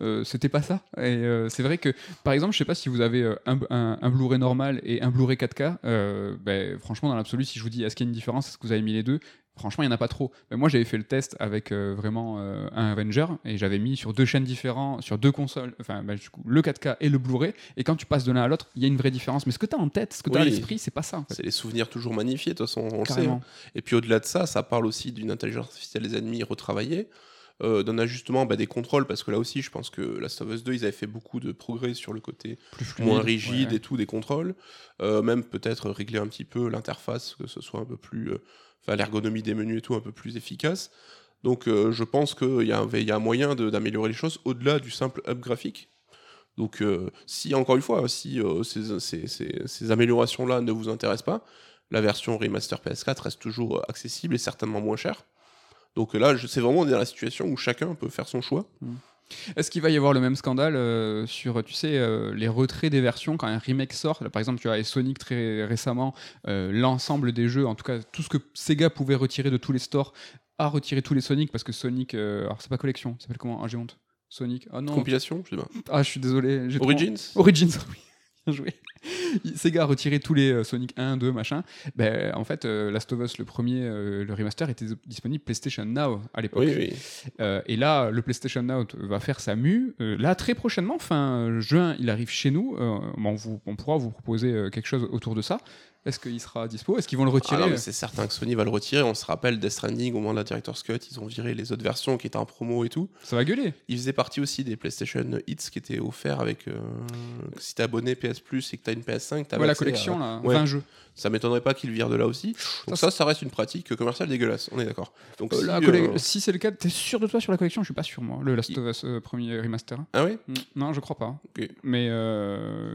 euh, c'était pas ça. Et euh, c'est vrai que, par exemple, je sais pas si vous avez euh, un, un- un Blu-ray normal et un Blu-ray 4K. euh, ben, franchement, dans l'absolu, si je vous dis est-ce qu'il y a une différence, est-ce que vous avez mis les deux? Franchement, il n'y en a pas trop. Mais moi, j'avais fait le test avec vraiment un Avenger et j'avais mis sur deux chaînes différentes, sur deux consoles, enfin, ben, du coup, le 4K et le Blu-ray. Et quand tu passes de l'un à l'autre, il y a une vraie différence. Mais ce que tu as en tête, ce que tu as à l'esprit, c'est pas ça. En fait. C'est les souvenirs toujours magnifiés, de toute façon, on le sait. Carrément. hein. Et puis au-delà de ça, ça parle aussi d'une intelligence artificielle des ennemis retravaillée, euh, d'un ajustement bah, des contrôles, parce que là aussi, je pense que Last of Us 2, ils avaient fait beaucoup de progrès sur le côté Plus fluide. moins rigide ouais. et tout des contrôles. Euh, même peut-être régler un petit peu l'interface, que ce soit un peu plus. euh, Enfin, l'ergonomie des menus et tout un peu plus efficace. Donc euh, je pense qu'il y, a un- il y a un moyen d'améliorer les choses au-delà du simple up graphique. Donc euh, si, encore une fois, si euh, ces, ces- ces- ces améliorations-là ne vous intéressent pas, la version remaster PS4 reste toujours accessible et certainement moins chère. Donc là, c'est vraiment dans la situation où chacun peut faire son choix. Est-ce qu'il va y avoir le même scandale euh, sur, tu sais, euh, les retraits des versions quand un remake sort? Là, Par exemple, tu as et Sonic très récemment, euh, l'ensemble des jeux, en tout cas tout ce que Sega pouvait retirer de tous les stores, a retiré tous les Sonic parce que Sonic, alors c'est pas collection, ça s'appelle comment? Ah j'ai honte. Sonic? Ah non. Compilation, je sais pas. Ah je suis désolé. trop- Origins? Origins, oui. Bien joué. Sega a retiré tous les euh, Sonic 1, 2, machin. Ben, en fait, euh, Last of Us, le premier, euh, le remaster, était disponible PlayStation Now à l'époque. Oui, oui. Et là, le PlayStation Now va faire sa mue. Là, très prochainement, fin juin, il arrive chez nous. Vous- on pourra vous proposer quelque chose autour de ça. Est-ce qu'il sera dispo? Est-ce qu'ils vont le Ah retirer mais c'est certain que Sony va le retirer. On se rappelle Death Stranding au moment de la Director's Cut, ils ont viré les autres versions qui étaient en promo et tout. Ça va gueuler. Il faisait partie aussi des PlayStation Hits qui étaient offerts avec. euh, si t'es abonné PS Plus et que t'as une PS5, t'as Ouais, la collection, là, Ouais. 20 jeux. Ça m'étonnerait pas qu'ils virent de là aussi. Donc ça, ça, reste une pratique commerciale dégueulasse. On est d'accord. Donc Euh, si, la euh, Si c'est le cas, t'es sûr de toi sur la collection? Je suis pas sûr, moi. Le Last of Us euh, premier remaster. Ah oui Mm, Non, je crois pas. Ok. Mais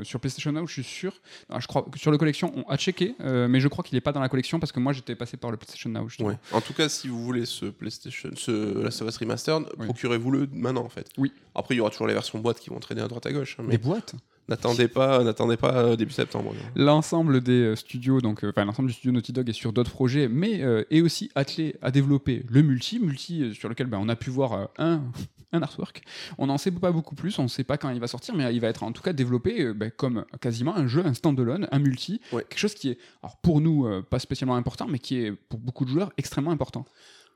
sur PlayStation Now, je suis sûr. Je crois que sur le collection, on a checké, mais je crois qu'il est pas dans la collection parce que moi j'étais passé par le PlayStation Now. Ouais. En tout cas, si vous voulez ce PlayStation, ce Last of Us Remastered, Oui. procurez-vous-le maintenant en fait. Oui. Après, il y aura toujours les versions boîte qui vont traîner à droite à gauche. hein, mais Des boîtes? N'attendez pas, n'attendez pas euh, début septembre. L'ensemble des euh, studios, donc enfin l'ensemble du studio Naughty Dog est sur d'autres projets, mais est aussi attelé à développer le multi, multi sur lequel ben, on a pu voir un un artwork. On n'en sait pas beaucoup plus, on ne sait pas quand il va sortir, mais il va être en tout cas développé ben, comme quasiment un jeu, un standalone, un multi, quelque chose qui est, alors pour nous, pas spécialement important, mais qui est pour beaucoup de joueurs extrêmement important.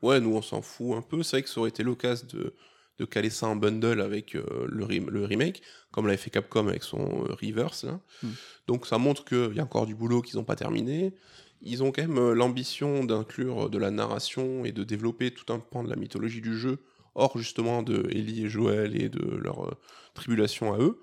Ouais, nous on s'en fout un peu. C'est vrai que ça aurait été l'occasion de, de caler ça en bundle avec euh, le, le, remake, comme l'avait fait Capcom avec son euh, Reverse. Hmm. Donc ça montre qu'il y a encore du boulot qu'ils n'ont pas terminé. Ils ont quand même euh, l'ambition d'inclure de la narration et de développer tout un pan de la mythologie du jeu, hors justement de Ellie et Joël et de leur tribulation à eux.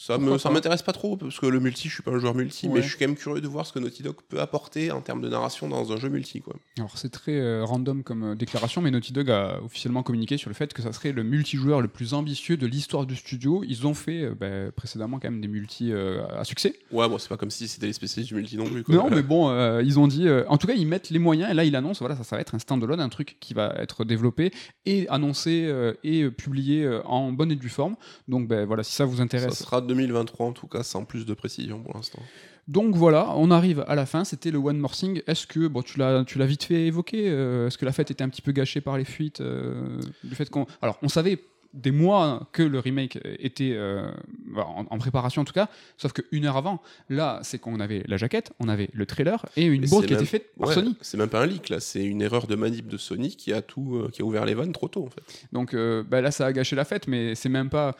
Ça me, ça m'intéresse pas trop parce que le multi, je suis pas un joueur multi, mais je suis quand même curieux de voir ce que Naughty Dog peut apporter en termes de narration dans un jeu multi. Quoi. Alors c'est très euh, random comme euh, déclaration, mais Naughty Dog a officiellement communiqué sur le fait que ça serait le multijoueur le plus ambitieux de l'histoire du studio. Ils ont fait euh, bah, précédemment quand même des multi à succès. Ouais, bon, c'est pas comme si c'était les spécialistes du multi non plus. Non, mais bon, ils ont dit, en tout cas, ils mettent les moyens. Et là, ils annoncent, voilà, ça, ça va être un standalone, un truc qui va être développé et annoncé et publié en bonne et due forme. Donc, ben voilà, si ça vous intéresse. Ça sera 2023 en tout cas sans plus de précision pour l'instant. Donc voilà, on arrive à la fin, c'était le One More Thing. Est-ce que, bon, tu l'as, tu l'as vite fait évoquer, euh, est-ce que la fête était un petit peu gâchée par les fuites euh, du fait qu'on... Alors, on savait des mois que le remake était euh, en, préparation en tout cas, sauf qu'une heure avant, là, c'est qu'on avait la jaquette, on avait le trailer et une boîte qui était faite par Sony. C'est même pas un leak là, c'est une erreur de manip de Sony qui a tout, qui a ouvert les vannes trop tôt en fait. Donc bah, là, ça a gâché la fête, mais c'est même pas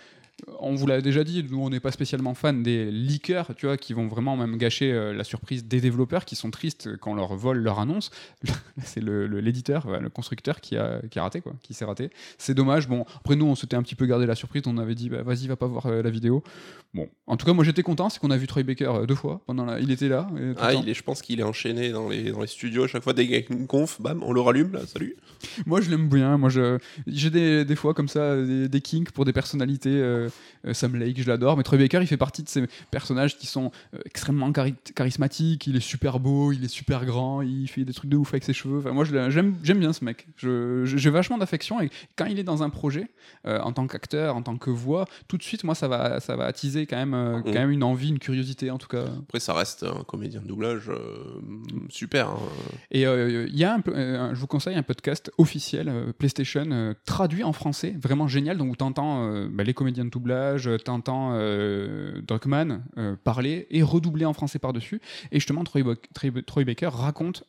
on vous l'a déjà dit, nous on n'est pas spécialement fan des leakers, tu vois, qui vont vraiment même gâcher euh, la surprise des développeurs qui sont tristes quand on leur vole leur annonce. c'est l'éditeur, le, constructeur qui a, qui a raté, quoi, qui s'est raté. C'est dommage. Bon, après nous on s'était un petit peu gardé la surprise, on avait dit bah, vas-y, va pas voir euh, la vidéo. Bon, en tout cas moi j'étais content, c'est qu'on a vu Troy Baker euh, deux fois pendant la... il était là. ah, il est, je pense qu'il est enchaîné dans les, dans les studios à chaque fois dès une conf, bam, on le rallume là, salut. moi je l'aime bien, moi j'ai des, des, fois comme ça des, kinks pour des personnalités. Euh, Sam Lake, je l'adore, mais Troy Baker, il fait partie de ces personnages qui sont euh, extrêmement charismatiques. Il est super beau, il est super grand, il fait des trucs de ouf avec ses cheveux. Enfin, moi, j'aime bien ce mec. J'ai vachement d'affection et quand il est dans un projet, euh, en tant qu'acteur, en tant que voix, tout de suite, moi, ça va, ça va attiser quand même, quand même une envie, une curiosité en tout cas. Après, ça reste un comédien de doublage super. Hein. Et il y a un, je vous conseille un podcast officiel PlayStation traduit en français, vraiment génial, donc où tu entends bah, les comédiens de doublage euh, t'entends euh, Druckmann euh, parler et redoubler en français par-dessus. Et justement, Troy, Baker raconte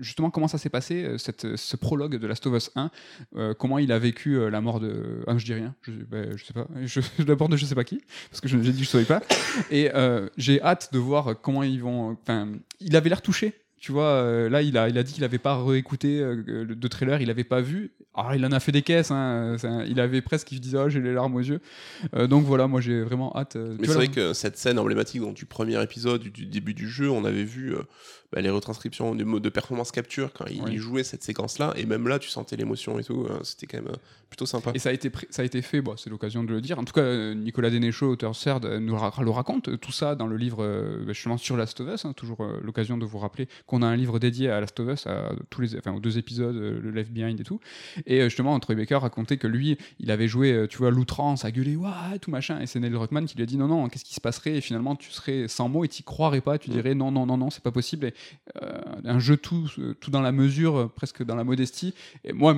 justement comment ça s'est passé, cette, ce prologue de Last of Us 1, comment il a vécu la mort de. Ah, je dis rien, je, ben, je sais pas, je, d'abord de je sais pas qui, parce que j'ai dit je savais pas. Et j'ai hâte de voir comment ils vont. Il avait l'air touché tu vois, là, il a, il a dit qu'il n'avait pas réécouté de trailer, il n'avait pas vu. Ah, il en a fait des caisses, hein. il avait presque, il disait, oh, j'ai les larmes aux yeux. Euh, donc voilà, moi j'ai vraiment hâte. Euh, Mais c'est vrai que cette scène emblématique du premier épisode, du, début du jeu, on avait vu euh, bah, les retranscriptions mode de performance capture quand il jouait cette séquence-là, et même là, tu sentais l'émotion et tout, c'était quand même plutôt sympa. Et ça a été, ça a été fait, bon, c'est l'occasion de le dire. En tout cas, Nicolas Denéchaud, auteur CERD, nous le raconte, tout ça dans le livre bah, justement sur Last of Us, hein, toujours l'occasion de vous rappeler qu'on a un livre dédié à Last of Us, à tous les, enfin, aux deux épisodes, le Left Behind et tout. Et justement, Troy Baker racontait que lui, il avait joué, euh, tu vois, l'outrance, à gueuler, ouais, tout machin. Et c'est Neil Druckmann qui lui a dit non, non, qu'est-ce qui se passerait Et finalement, tu serais sans mots et tu croirais pas, tu mm. dirais non, non, non, non, c'est pas possible. Et, euh, un jeu tout, euh, tout dans la mesure, presque dans la modestie. Et moi,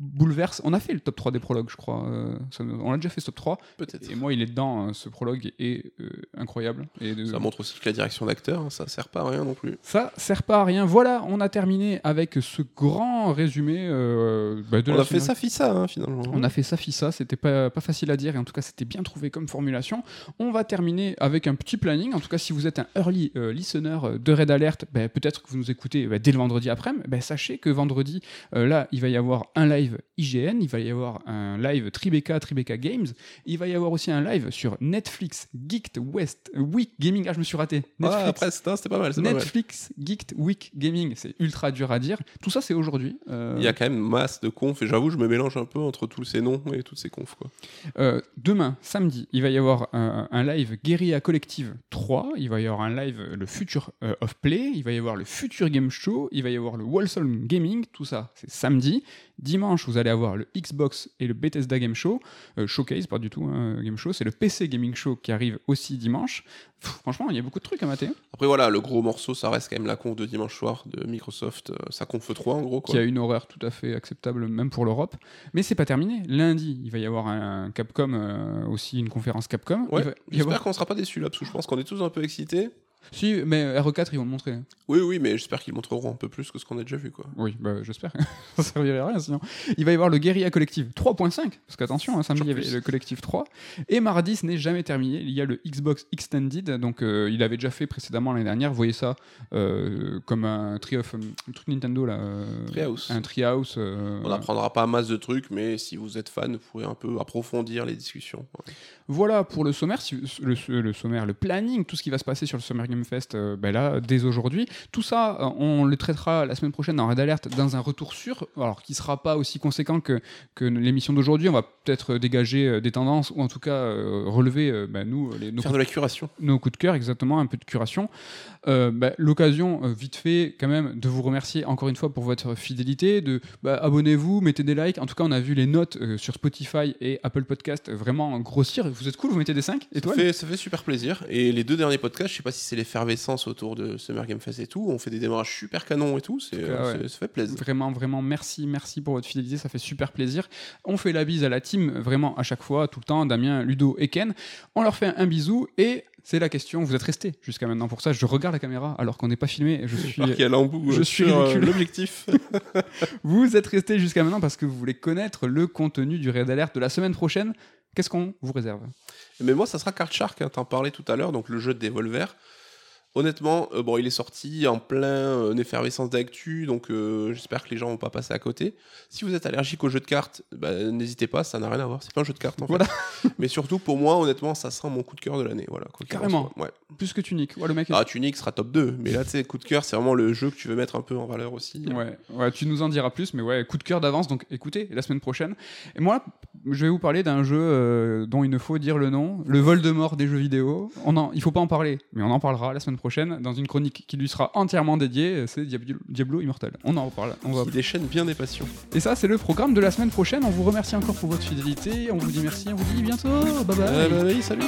bouleverse. On a fait le top 3 des prologues, je crois. Euh, on a déjà fait ce top 3. Peut-être. Et moi, il est dedans. Hein, ce prologue est euh, incroyable. Et Ça montre aussi que la direction d'acteur, hein, ça sert pas à rien non plus. Ça sert pas à rien. Voilà, on a terminé avec ce grand résumé euh, bah, de on a fait ça, ça, hein, finalement. On a fait ça, ça. C'était pas, pas facile à dire. Et en tout cas, c'était bien trouvé comme formulation. On va terminer avec un petit planning. En tout cas, si vous êtes un early listener de Red Alert, bah, peut-être que vous nous écoutez bah, dès le vendredi après. midi sachez que vendredi, là, il va y avoir un live IGN, il va y avoir un live Tribeca, Tribeca Games, il va y avoir aussi un live sur Netflix Geeked West Week Gaming. Ah, je me suis raté. Netflix, ah, après, c'était pas mal. Netflix Geeked Week Gaming, c'est ultra dur à dire. Tout ça, c'est aujourd'hui. Euh, il y a quand même masse de confs et j'avoue, je me mélange un peu entre tous ces noms et toutes ces confs. Quoi. Euh, demain, samedi, il va y avoir un, live Guerilla Collective 3, il va y avoir un live le Future euh, of Play, il va y avoir le Future Game Show, il va y avoir le Wholesome Gaming, tout ça, c'est samedi. Dimanche, dimanche, vous allez avoir le Xbox et le Bethesda Game Show, euh, Showcase, pas du tout hein, Game Show, c'est le PC Gaming Show qui arrive aussi dimanche. Pff, franchement, il y a beaucoup de trucs à mater. hein. Après voilà, le gros morceau, ça reste quand même la conf de dimanche soir de Microsoft, sa conf 3 en gros. Quoi. qui a une horaire tout à fait acceptable même pour l'Europe. Mais c'est pas terminé. Lundi, il va y avoir un Capcom, euh, aussi une conférence Capcom. Ouais, va J'espère avoir- qu'on sera pas déçus là, parce que je pense qu'on est tous un peu excités. Si, mais RE4, ils vont le montrer. Oui, oui, mais j'espère qu'ils montreront un peu plus que ce qu'on a déjà vu, quoi. Oui, bah, j'espère. Ça servirait à rien sinon. Il va y avoir le Guerilla Collective 3.5, parce qu'attention, hein, samedi il y avait le Collective 3. Et mardi, ce n'est jamais terminé. Il y a le Xbox Extended, donc euh, il avait déjà fait précédemment l'année dernière. Vous voyez ça euh, comme un tri of, un truc Nintendo là. euh, Treehouse. Un Treehouse. euh, On n'apprendra pas masse de trucs, mais si vous êtes fan, vous pourrez un peu approfondir les discussions. Ouais. Voilà pour le sommaire, si- le, le sommaire, le planning, tout ce qui va se passer sur le Summer Game Fest euh, ben là, dès aujourd'hui. Tout ça, euh, on le traitera la semaine prochaine dans Red Alert dans un retour sûr, alors qui sera pas aussi conséquent que, que l'émission d'aujourd'hui. On va peut-être dégager euh, des tendances ou en tout cas relever, ben, nous, les, nos, Faire de la curation. nos coups de cœur, exactement, un peu de curation. Euh, bah, L'occasion, euh, vite fait, quand même, de vous remercier encore une fois pour votre fidélité. De bah, abonnez-vous, mettez des likes. En tout cas, on a vu les notes euh, sur Spotify et Apple Podcast vraiment grossir. Vous êtes cool, vous mettez des 5 Ça étoiles. fait, ça fait super plaisir. Et les deux derniers podcasts, je sais pas si c'est l'effervescence autour de Summer Game Fest et tout, on fait des démarrages super canons et tout, c'est, cas, euh, ouais. ça fait plaisir. Vraiment, vraiment, merci, merci pour votre fidélité, ça fait super plaisir. On fait la bise à la team, vraiment à chaque fois, tout le temps, Damien, Ludo et Ken. On leur fait un bisou et c'est la question, vous êtes restés jusqu'à maintenant pour ça. Je regarde la caméra alors qu'on n'est pas filmé. Je suis, je euh, suis euh, ridicule. l'objectif. Vous êtes restés jusqu'à maintenant parce que vous voulez connaître le contenu du Red Alert de la semaine prochaine. Qu'est-ce qu'on vous réserve? Mais moi, ça sera Card Shark, hein, t'en parlais tout à l'heure, donc le jeu de Devolver. Honnêtement, euh, bon, il est sorti en plein euh, effervescence d'actu, donc euh, j'espère que les gens vont pas passer à côté. Si vous êtes allergique au jeu de cartes, bah, n'hésitez pas, ça n'a rien à voir. C'est pas un jeu de cartes en Voilà. fait. Mais surtout pour moi, honnêtement, ça sera mon coup de cœur de l'année. Voilà, quoi Carrément. Ouais. Plus que Tunic. Ouais, le mec est- Ah, Tunic sera top 2, mais là, tu sais, coup de cœur, c'est vraiment le jeu que tu veux mettre un peu en valeur aussi. Ouais, ouais, tu nous en diras plus, mais ouais, coup de cœur d'avance, donc écoutez, la semaine prochaine. Et moi, je vais vous parler d'un jeu dont il ne faut dire le nom, le vol de mort des jeux vidéo. On en, il faut pas en parler, mais on en parlera la semaine prochaine dans une chronique qui lui sera entièrement dédiée, c'est Diablo, Diablo Immortal. On en reparle. On va... Qui déchaîne bien des passions. Et ça, c'est le programme de la semaine prochaine. On vous remercie encore pour votre fidélité, on vous dit merci, on vous dit bientôt, bye bye. Euh, bah oui, salut